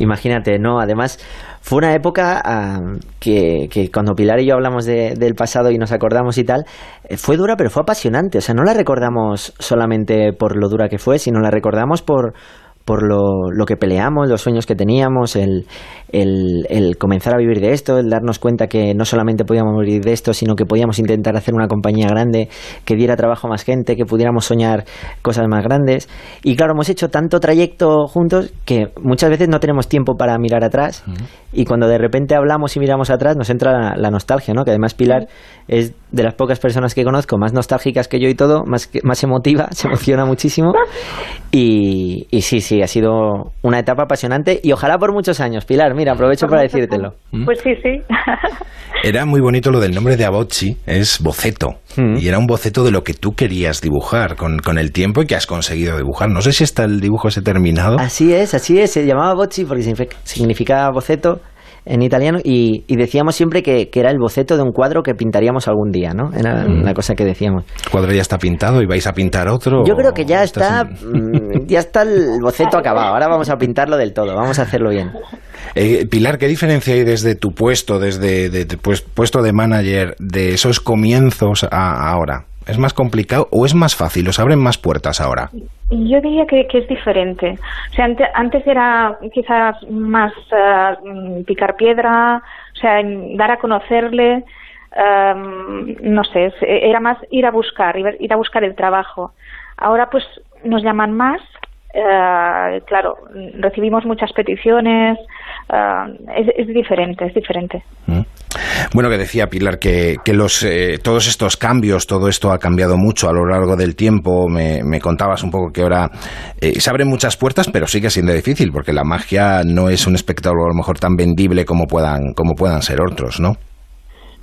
Imagínate, ¿no? Además, fue una época ah, que, que cuando Pilar y yo hablamos de- del pasado y nos acordamos y tal, eh, fue dura pero fue apasionante. O sea, no la recordamos solamente por lo dura que fue, sino la recordamos por, por lo, lo que peleamos, los sueños que teníamos, el, el, el comenzar a vivir de esto, el darnos cuenta que no solamente podíamos vivir de esto, sino que podíamos intentar hacer una compañía grande que diera trabajo a más gente, que pudiéramos soñar cosas más grandes. Y claro, hemos hecho tanto trayecto juntos que muchas veces no tenemos tiempo para mirar atrás y cuando de repente hablamos y miramos atrás nos entra la, la nostalgia, ¿no? Que además Pilar es de las pocas personas que conozco más nostálgicas que yo y todo, más, que- más emotiva, se emociona muchísimo y, y sí, sí, ha sido una etapa apasionante y ojalá por muchos años. Pilar, mira, aprovecho Por para decírtelo. años. Pues sí, sí. Era muy bonito lo del nombre de Abocci, es boceto. Mm. Y era un boceto de lo que tú querías dibujar con, con el tiempo y que has conseguido dibujar. No sé si está el dibujo ese terminado. Así es, así es. Se llamaba Bocci porque significa, significa boceto en italiano y, y decíamos siempre que, que era el boceto de un cuadro que pintaríamos algún día, ¿no? Era Mm. la cosa que decíamos. El cuadro ya está pintado y vais a pintar otro. Yo creo que ya ¿O está, mm, ya está el boceto acabado. Ahora vamos a pintarlo del todo, vamos a hacerlo bien. Eh, Pilar, ¿qué diferencia hay desde tu puesto, desde de, de, pues, puesto de manager, de esos comienzos a ahora? ¿Es más complicado o es más fácil? ¿Os abren más puertas ahora? Yo diría que, que es diferente. O sea, ante- antes era quizás más eh, mm, picar piedra, o sea, dar a conocerle, em, no sé, era más ir a buscar, ir a buscar el trabajo. Ahora pues nos llaman más, eh, claro, recibimos muchas peticiones, eh, es, es diferente, es diferente. Bueno, que decía Pilar que, los, eh, todos estos cambios, todo esto ha cambiado mucho a lo largo del tiempo. Me, me contabas un poco que ahora eh, se abren muchas puertas, pero sigue siendo difícil porque la magia no es un espectáculo a lo mejor tan vendible como puedan, como puedan ser otros, ¿no?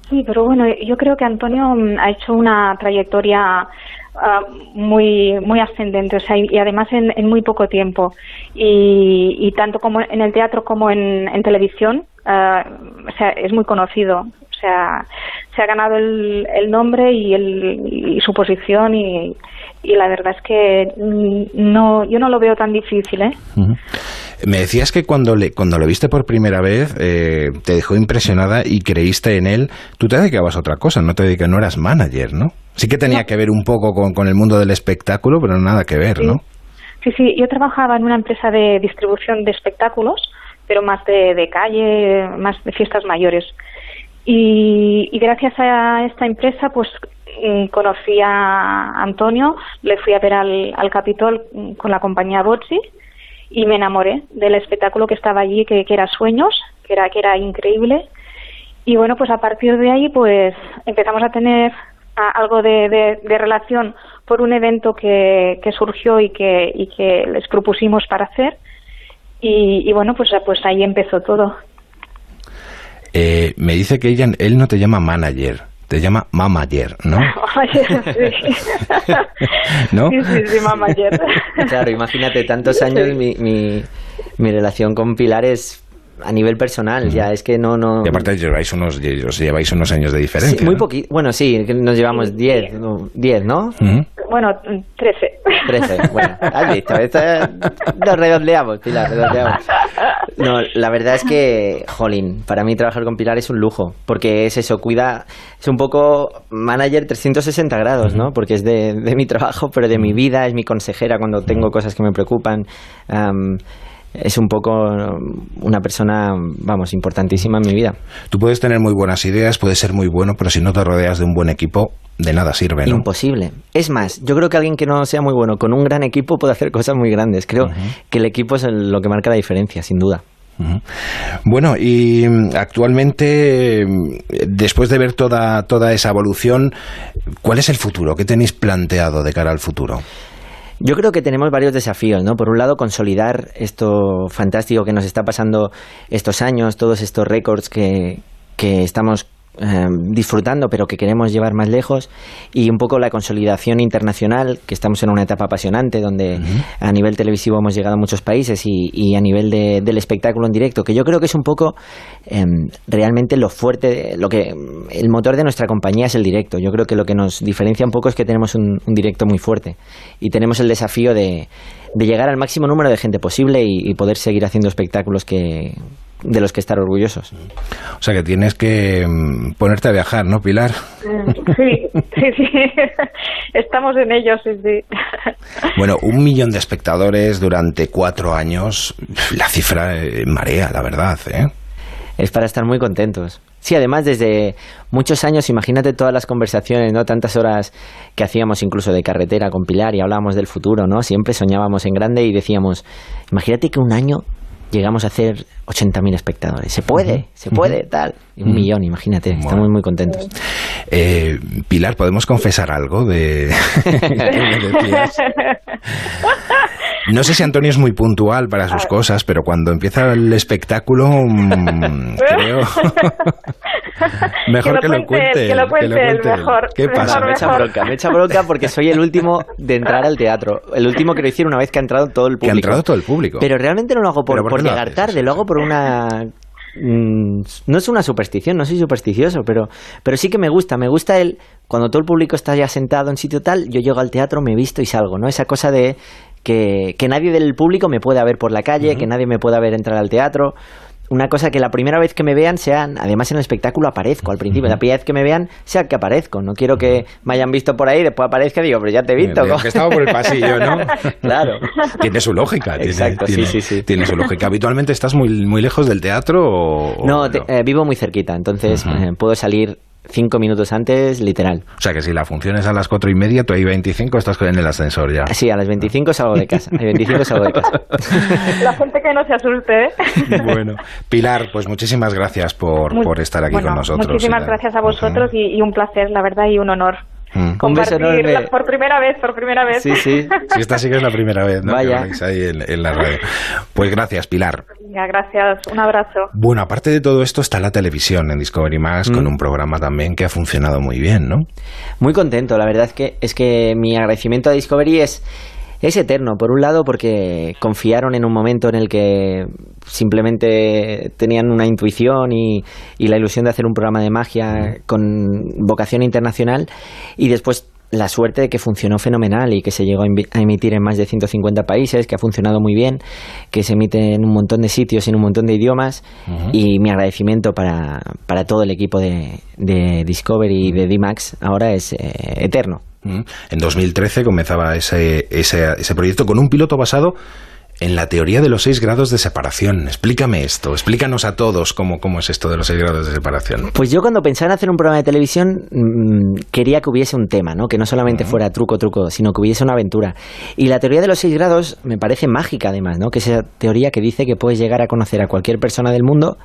Sí, pero bueno, yo creo que Antonio mm, ha hecho una trayectoria ah, muy muy ascendente, o sea, y, además en, en muy poco tiempo. Y, y tanto como en el teatro como en, televisión, ah, o sea, es muy conocido. O sea, se ha ganado el, el nombre y, el, y su posición y, y la verdad es que no, yo no lo veo tan difícil, ¿eh? Me decías que cuando le, cuando lo viste por primera vez eh, te dejó impresionada y creíste en él. Tú te dedicabas a otra cosa, no te dedicas, no eras manager, ¿no? Sí que tenía que ver un poco con, con el mundo del espectáculo, pero nada que ver, Sí. ¿no? Sí, sí, yo trabajaba en una empresa de distribución de espectáculos, pero más de, de calle, más de fiestas mayores. Y, y gracias a esta empresa, pues mm, conocí a Antonio, le fui a ver al, al Capitol mm, con la compañía Botsi y me enamoré del espectáculo que estaba allí, que, era Sueños, que era, que era increíble. Y bueno, pues a partir de ahí, pues empezamos a tener algo de, relación por un evento que, que surgió y que, y que les propusimos para hacer. Y, y bueno, pues, pues ahí empezó todo. Eh, me dice que ella, él no te llama manager, te llama mamager, ¿no? sí. ¿No? Sí, sí, sí, mamager. Claro, imagínate, tantos años mi, mi, mi relación con Pilar es a nivel personal, ya es que no... no Y aparte lleváis unos, os lleváis unos años de diferencia. Sí, muy ¿no? poquito, bueno, sí, que nos llevamos 10, no, 10, ¿no? Bueno, 13. 13, bueno, has visto, esto es- lo redondeamos, Pilar, redondeamos. No, la verdad es que, jolín, para mí trabajar con Pilar es un lujo, porque es eso, cuida, es un poco manager 360 grados, ¿no? Porque es de, de mi trabajo, pero de mi vida, es mi consejera cuando tengo cosas que me preocupan. am, es un poco una persona, vamos, importantísima en mi vida. Tú puedes tener muy buenas ideas, puedes ser muy bueno, pero si no te rodeas de un buen equipo, de nada sirve, ¿no? Imposible. Es más, yo creo que alguien que no sea muy bueno con un gran equipo puede hacer cosas muy grandes. Creo que el equipo es lo que marca la diferencia, sin duda. Bueno, y mm, actualmente, mm, después de ver toda, toda esa evolución, ¿cuál es el futuro? ¿Qué tenéis planteado de cara al futuro? Yo creo que tenemos varios desafíos, ¿no? Por un lado, consolidar esto fantástico que nos está pasando estos años, todos estos récords que, que estamos eh, disfrutando, pero que queremos llevar más lejos, y un poco la consolidación internacional, que estamos en una etapa apasionante, donde a nivel televisivo hemos llegado a muchos países y, y a nivel de- del espectáculo en directo, que yo creo que es un poco em, realmente lo fuerte, lo que el motor de nuestra compañía es el directo. Yo creo que lo que nos diferencia un poco es que tenemos un, un directo muy fuerte y tenemos el desafío de, de llegar al máximo número de gente posible y, y poder seguir haciendo espectáculos que de los que estar orgullosos. O sea que tienes que mm, ponerte a viajar, ¿no, Pilar? Sí, sí, sí. Estamos en ello, sí, sí. Bueno, un millón de espectadores durante cuatro años, la cifra eh, marea, la verdad, ¿eh? Es para estar muy contentos. Sí, además desde muchos años, imagínate todas las conversaciones, ¿no? Tantas horas que hacíamos incluso de carretera con Pilar y hablábamos del futuro, ¿no? Siempre soñábamos en grande y decíamos, imagínate que un año llegamos a hacer 80.000 espectadores. Se puede, se puede, tal. Y un millón, imagínate. Bueno. Estamos muy contentos. Eh, Pilar, ¿podemos confesar algo de... No sé si Antonio es muy puntual para sus cosas, pero cuando empieza el espectáculo, mm, creo. mejor que, lo cuente. Que lo cuente, él, mejor. ¿Qué mejor, pasa? Me echa bronca, me echa bronca porque soy el último de entrar al teatro. El último que lo hicieron una vez que ha entrado todo el Que ha público. entrado todo el público. Pero realmente no lo hago por, ¿Pero por por llegar tarde, lo hago por una... mm, No es una superstición, no soy supersticioso, pero, pero sí que me gusta. Me gusta el... Cuando todo el público está ya sentado en sitio tal, yo llego al teatro, me visto y salgo, ¿no? Esa cosa de que, que nadie del público me pueda ver por la calle, que nadie me pueda ver entrar al teatro. Una cosa que la primera vez que me vean sean, además en el espectáculo aparezco al principio, la primera vez que me vean sea que aparezco. No quiero que me hayan visto por ahí, después aparezca y digo, pero ya te he visto. Que estaba por el pasillo, ¿no? claro. Tiene su lógica. tiene- Exacto, sí, tiene, sí, sí. Tiene su lógica. ¿Habitualmente estás muy, muy lejos del teatro o, No, te- eh, vivo muy cerquita, entonces eh, puedo salir cinco minutos antes, literal. O sea que si la función es a las cuatro y media, tú ahí 25 estás en el ascensor ya. Sí, a las 25 salgo de casa. A las 25 salgo de casa. La gente que no se asuste. ¿eh? Bueno, Pilar, pues muchísimas gracias por, por estar aquí bueno, con nosotros. Muchísimas gracias a vosotros y, y un placer, la verdad, y un honor. Mm. Un beso Compartir enorme. la- por primera vez, por primera vez. Sí, sí. Si esta sí que es la primera vez, ¿no? Vaya. Que ahí en, en la radio. Pues gracias, Pilar. Venga, gracias, un abrazo. Bueno, aparte de todo esto está la televisión en Discovery Max con Mm. un programa también que ha funcionado muy bien, ¿no? Muy contento, la verdad es que, es que mi agradecimiento a Discovery es, es eterno. Por un lado, porque confiaron en un momento en el que simplemente tenían una intuición y, y la ilusión de hacer un programa de magia con vocación internacional y después la suerte de que funcionó fenomenal y que se llegó a, emitir en más de 150 países, que ha funcionado muy bien, que se emite en un montón de sitios, en un montón de idiomas y mi agradecimiento para, para todo el equipo de, de Discovery y de D-Max ahora es eh, eterno. En 2013 comenzaba ese, ese, ese proyecto con un piloto basado en la teoría de los seis grados de separación. Explícame esto, explícanos a todos cómo, cómo es esto de los seis grados de separación. Pues yo cuando pensaba en hacer un programa de televisión mm, quería que hubiese un tema, ¿no? Que no solamente fuera truco, truco, sino que hubiese una aventura. Y la teoría de los seis grados me parece mágica además, ¿no? Que es esa teoría que dice que puedes llegar a conocer a cualquier persona del mundo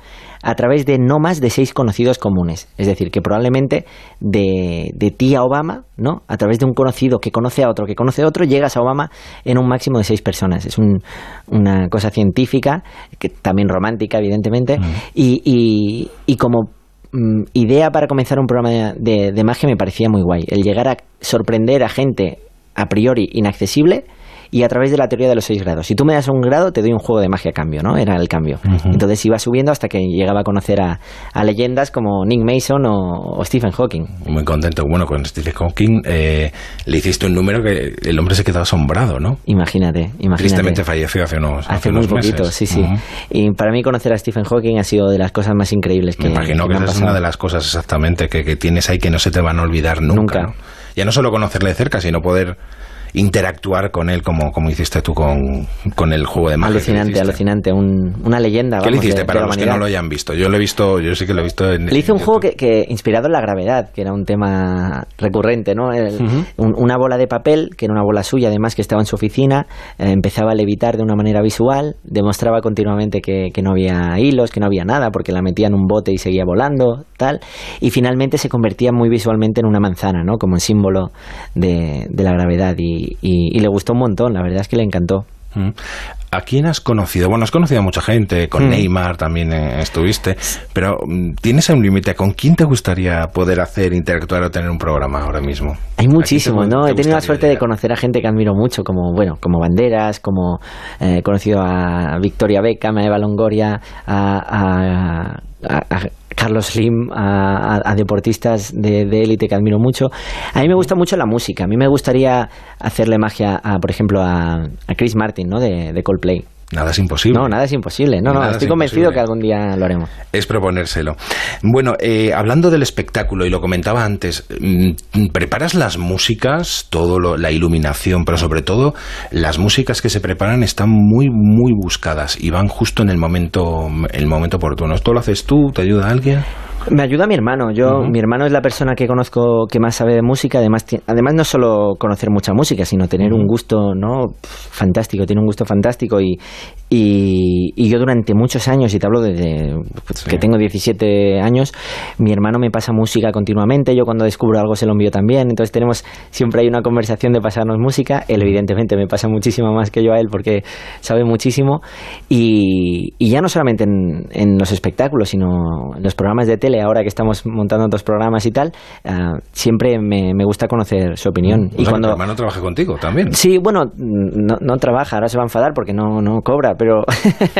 a través de no más de seis conocidos comunes. Es decir, que probablemente de, de ti a Obama, ¿no? A través de un conocido que conoce a otro, que conoce a otro, llegas a Obama en un máximo de seis personas. Es un- una cosa científica, que también romántica, evidentemente, y, y- y como mm, idea para comenzar un programa de, de- de magia me parecía muy guay. El llegar a sorprender a gente a priori inaccesible y a través de la teoría de los seis grados. Si tú me das un grado, te doy un juego de magia a cambio, ¿no? Era el cambio. Entonces iba subiendo hasta que llegaba a conocer a, a leyendas como Nick Mason o, o Stephen Hawking. Muy contento. Bueno, con Stephen Hawking eh, le hiciste un número que el hombre se quedó asombrado, ¿no? Imagínate, imagínate. Tristemente falleció hace unos Hace muy unos meses. poquito, sí, sí. Y para mí conocer a Stephen Hawking ha sido de las cosas más increíbles que Me imagino que esa es una de las cosas exactamente que, que tienes ahí que no se te van a olvidar nunca. Nunca. ¿no? Ya no solo conocerle de cerca, sino poder interactuar con él como, como hiciste tú con, con el juego de magia. Alucinante, alucinante. Un- una leyenda. ¿Qué le hiciste de- para de los que no lo hayan visto? Yo lo he visto, yo sí que lo he visto en Le hice un juego que, que inspirado en la gravedad, que era un tema recurrente, ¿no? El- un- una bola de papel, que era una bola suya, además que estaba en su oficina, eh, empezaba a levitar de una manera visual, demostraba continuamente que, que no había hilos, que no había nada, porque la metía en un bote y seguía volando, tal, y finalmente se convertía muy visualmente en una manzana, ¿no? Como en símbolo de, de la gravedad, y, y- y le gustó un montón, la verdad es que le encantó. Mm. ¿A quién has conocido? Bueno, has conocido a mucha gente, con Mm. Neymar también eh, estuviste, pero mm, ¿tienes un límite? ¿Con quién te gustaría poder hacer, interactuar o tener un programa ahora mismo? Hay muchísimos, ¿A quién te- ¿no? He tenido la suerte de conocer a gente que admiro mucho, como, bueno, como Banderas, como eh, he conocido a Victoria Beckham, a Eva Longoria, a, a- a- Carlos Slim, a, deportistas de élite que admiro mucho. A mí me gusta mucho la música. A mí me gustaría hacerle magia, a, por ejemplo, a, Chris Martin, ¿no? De Coldplay. Nada es imposible. No, nada es imposible. No, no, es estoy convencido que algún día lo haremos. Es proponérselo. Bueno, eh, hablando del espectáculo, y lo comentaba antes, mm, ¿preparas las músicas, todo lo- la iluminación, pero sobre todo las músicas que se preparan están muy, muy buscadas y van justo en el momento, el momento oportuno? ¿Esto lo haces tú? ¿Te ayuda alguien? Me ayuda mi hermano. Yo, mi hermano es la persona que conozco que más sabe de música. Además, además no solo conocer mucha música, sino tener un gusto, ¿no? Fantástico. Tiene un gusto fantástico y, y, y yo durante muchos años, y te hablo desde pues, que tengo 17 años, mi hermano me pasa música continuamente. Yo cuando descubro algo se lo envío también. Entonces tenemos siempre hay una conversación de pasarnos música. Él evidentemente me pasa muchísimo más que yo a él porque sabe muchísimo. Y, y ya no solamente en, en los espectáculos, sino en los programas de tele, ahora que estamos montando otros programas y tal, ah, siempre me, me gusta conocer su opinión. O y sea, cuando tu hermano trabaja contigo también. Sí, bueno, no, no trabaja, ahora se va a enfadar porque no, no cobra, pero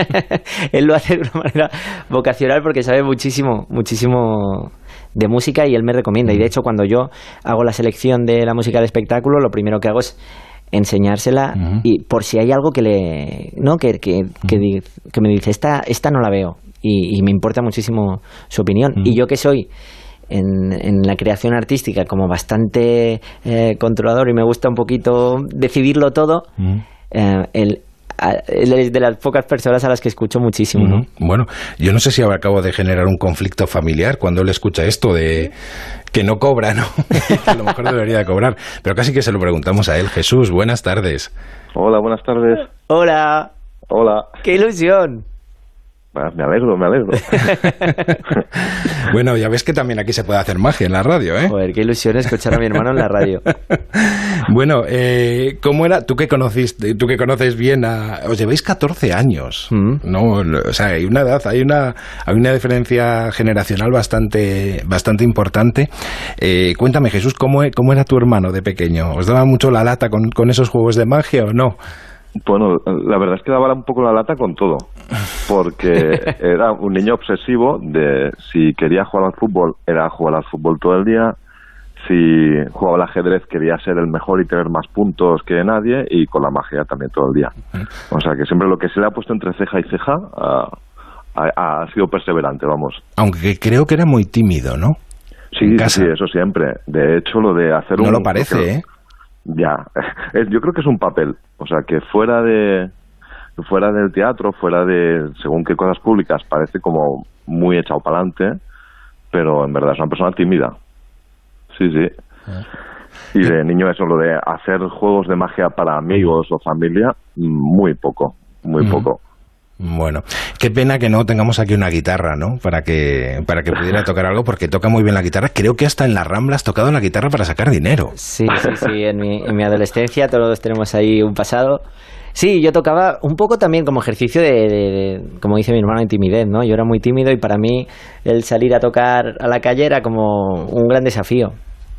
él lo hace de una manera vocacional porque sabe muchísimo, muchísimo de música y él me recomienda. Y de hecho, cuando yo hago la selección de la música del espectáculo, lo primero que hago es enseñársela y por si hay algo que le no que, que, que, que me dice esta esta no la veo y, y me importa muchísimo su opinión y yo que soy en, en la creación artística como bastante eh, controlador y me gusta un poquito decidirlo todo, eh, él, a- él es de las pocas personas a las que escucho muchísimo. Bueno, yo no sé si acabo de generar un conflicto familiar cuando él escucha esto de que no cobra, ¿no? a lo mejor debería de cobrar. Pero casi que se lo preguntamos a él. Jesús, buenas tardes. Hola, buenas tardes. Hola, Hola. qué ilusión. Ah, Me alegro, me alegro. Bueno, ya ves que también aquí se puede hacer magia en la radio, ¿eh? Joder, qué ilusión escuchar a mi hermano en la radio. Bueno, eh, ¿cómo era? Tú que conociste, tú que conoces bien a... Os lleváis 14 años, Mm. ¿no? O sea, hay una edad, hay una, hay una diferencia generacional bastante, bastante importante. Eh, cuéntame, Jesús, ¿cómo, e- ¿cómo era tu hermano de pequeño? ¿Os daba mucho la lata con, con esos juegos de magia o no? Bueno, la verdad es que daba un poco la lata con todo, porque era un niño obsesivo de si quería jugar al fútbol, era jugar al fútbol todo el día, si jugaba al ajedrez quería ser el mejor y tener más puntos que nadie, y con la magia también todo el día. O sea que siempre lo que se le ha puesto entre ceja y ceja ah, ha, ha sido perseverante, vamos. Aunque creo que era muy tímido, ¿no? Sí, sí, eso siempre. De hecho, lo de hacer No un... lo parece, que- ¿eh? Ya, yo creo que es un papel, o sea, que fuera de fuera del teatro, fuera de según qué cosas públicas, parece como muy echado para adelante, pero en verdad es una persona tímida. Sí, sí. Y de niño eso, lo de hacer juegos de magia para amigos o familia, muy poco, muy poco. Bueno, qué pena que no tengamos aquí una guitarra, ¿no? Para que, para que pudiera tocar algo, porque toca muy bien la guitarra. Creo que hasta en la Rambla has tocado la guitarra para sacar dinero. Sí, sí, sí. En mi, en mi adolescencia todos tenemos ahí un pasado. Sí, yo tocaba un poco también como ejercicio de, de- de, como dice mi hermano, de timidez, ¿no? Yo era muy tímido y para mí el salir a tocar a la calle era como un gran desafío.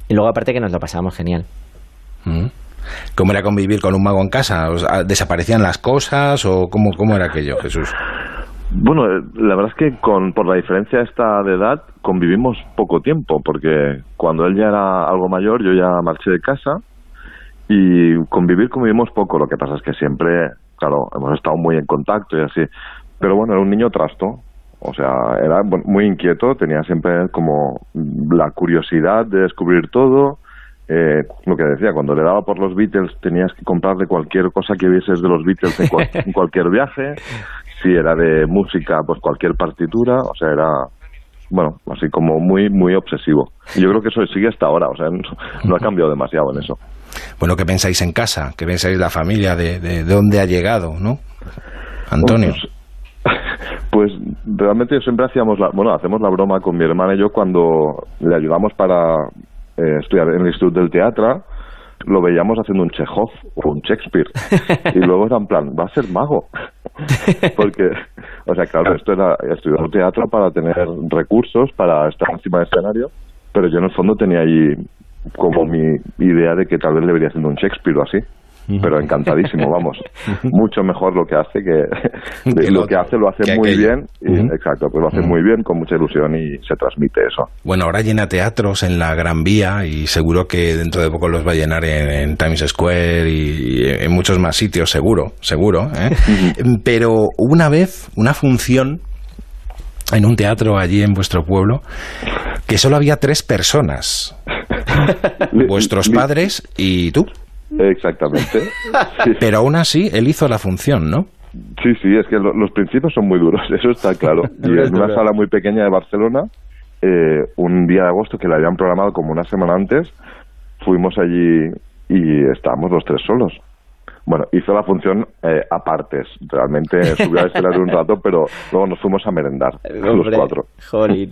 Y luego aparte que nos lo pasábamos genial. Mm. ¿Cómo era convivir con un mago en casa? ¿Desaparecían las cosas o cómo, cómo era aquello, Jesús? Bueno, eh, la verdad es que con, por la diferencia esta de edad convivimos poco tiempo, porque cuando él ya era algo mayor yo ya marché de casa y convivir convivimos poco, lo que pasa es que siempre, claro, hemos estado muy en contacto y así, pero bueno, era un niño trasto, o sea, era muy inquieto, tenía siempre como la curiosidad de descubrir todo, eh, lo que decía, cuando le daba por los Beatles tenías que comprarle cualquier cosa que vieses de los Beatles en, cual- en cualquier viaje, si era de música, pues cualquier partitura, o sea, era, bueno, así como muy, muy obsesivo. Y yo creo que eso sigue hasta ahora, o sea, no, ha cambiado demasiado en eso. Bueno, ¿qué pensáis en casa? ¿Qué pensáis la familia? ¿De, de, de dónde ha llegado, no? Antonio. Pues realmente siempre hacíamos la, bueno, hacemos la broma con mi hermana y yo cuando le ayudamos para eh, estudiar en el Instituto del Teatro, lo veíamos haciendo un Chekhov o un Shakespeare. Y luego era en plan, va a ser mago. Porque, o sea, claro, esto era estudiar teatro para tener recursos, para estar encima del escenario, pero yo en el fondo tenía ahí como mi idea de que tal vez debería haciendo un Shakespeare o así. Pero encantadísimo, vamos. Mucho mejor lo que hace que lo lo- que hace lo hace que muy aquello. bien y, exacto, pues lo hace muy bien con mucha ilusión y se transmite eso. Bueno, ahora llena teatros en la Gran Vía y seguro que dentro de poco los va a llenar en, en Times Square y, y en muchos más sitios, seguro, seguro. ¿eh? Pero una vez, una función en un teatro allí en vuestro pueblo, que solo había tres personas, vuestros padres y tú. Exactamente. Sí, Pero aún así, él hizo la función, ¿no? sí, sí, es que lo- los principios son muy duros, eso está claro. Y en una sala muy pequeña de Barcelona eh, un día de agosto que la habían programado como una semana antes, fuimos allí y estábamos los tres solos. Bueno, hizo la función eh, a partes. Realmente subió a escenario un rato, pero luego nos fuimos a merendar, los Hombre, cuatro. Jolín.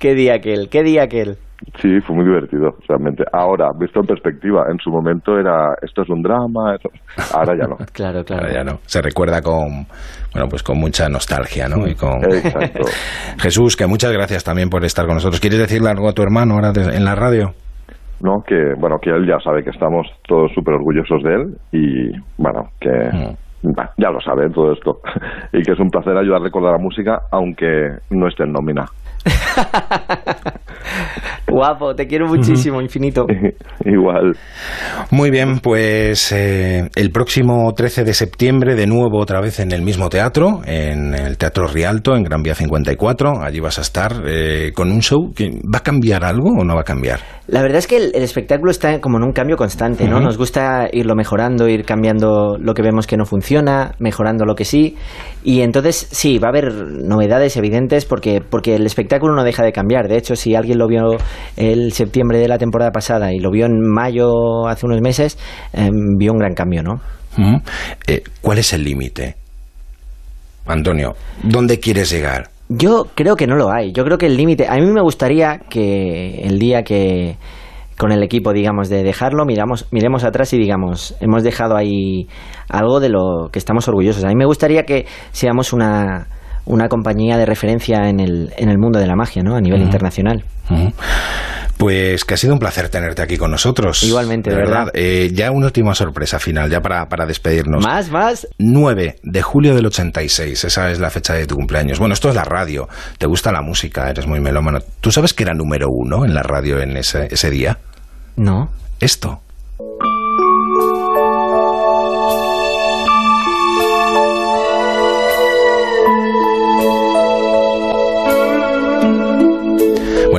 Qué día aquel, qué día aquel. Sí, fue muy divertido, realmente. Ahora, visto en perspectiva, en su momento era, esto es un drama, eso- ahora ya no. Claro, claro. Ahora ya no. Se recuerda con, bueno, pues con mucha nostalgia, ¿no? Y con... Exacto. Jesús, que muchas gracias también por estar con nosotros. ¿Quieres decirle algo a tu hermano ahora en la radio? ¿no? Que, bueno, que él ya sabe que estamos todos súper orgullosos de él y, bueno, que bah, ya lo sabe todo esto. y que es un placer ayudarle con la música, aunque no esté en nómina. Guapo, te quiero muchísimo, infinito. Igual. Muy bien, pues eh, el próximo 13 de septiembre, de nuevo otra vez en el mismo teatro, en el Teatro Rialto, en Gran Vía 54. Allí vas a estar eh, con un show que va a cambiar algo o no va a cambiar. La verdad es que el, el espectáculo está como en un cambio constante, ¿no? Nos gusta irlo mejorando, ir cambiando lo que vemos que no funciona, mejorando lo que sí. Y entonces, sí, va a haber novedades evidentes porque, porque el espectáculo no deja de cambiar. De hecho, si alguien lo vio el septiembre de la temporada pasada y lo vio en mayo hace unos meses, em, vio un gran cambio, ¿no? Eh, ¿Cuál es el límite? Antonio, ¿dónde quieres llegar? Yo creo que no lo hay. Yo creo que el límite. A mí me gustaría que el día que con el equipo, digamos, de dejarlo, miramos, miremos atrás y digamos, hemos dejado ahí algo de lo que estamos orgullosos. A mí me gustaría que seamos una, una compañía de referencia en el, en el mundo de la magia, ¿no? A nivel internacional. Pues que ha sido un placer tenerte aquí con nosotros. Igualmente, de verdad. Eh, ya una última sorpresa final, ya para, para despedirnos. Más, más. 9 de julio del 86, esa es la fecha de tu cumpleaños. Bueno, esto es la radio, te gusta la música, eres muy melómano. ¿Tú sabes que era número uno en la radio en ese, ese día? No. Esto.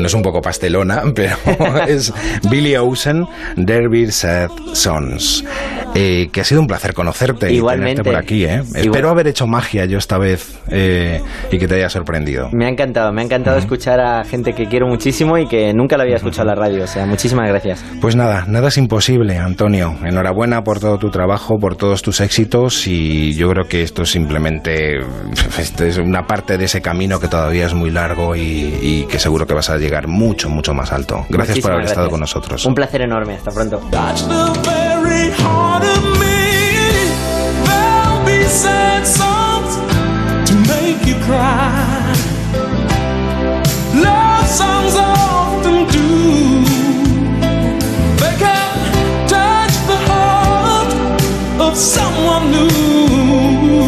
Es un poco pastelona, pero es Billy Ocean, Derby Sad Sons. Eh, que ha sido un placer conocerte Igualmente. y tenerte por aquí. ¿eh? Igual- Espero haber hecho magia yo esta vez eh, y que te haya sorprendido. Me ha encantado, me ha encantado escuchar a gente que quiero muchísimo y que nunca lo había escuchado en la radio. O sea, muchísimas gracias. Pues nada, nada es imposible, Antonio. Enhorabuena por todo tu trabajo, por todos tus éxitos y yo creo que esto es simplemente esto es una parte de ese camino que todavía es muy largo y, y que seguro que vas a llegar mucho, mucho más alto. Gracias por haber estado con nosotros. Un placer enorme. Hasta pronto. Cry. Love songs often do. They can touch the heart of someone new.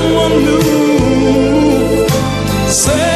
Someone new, saying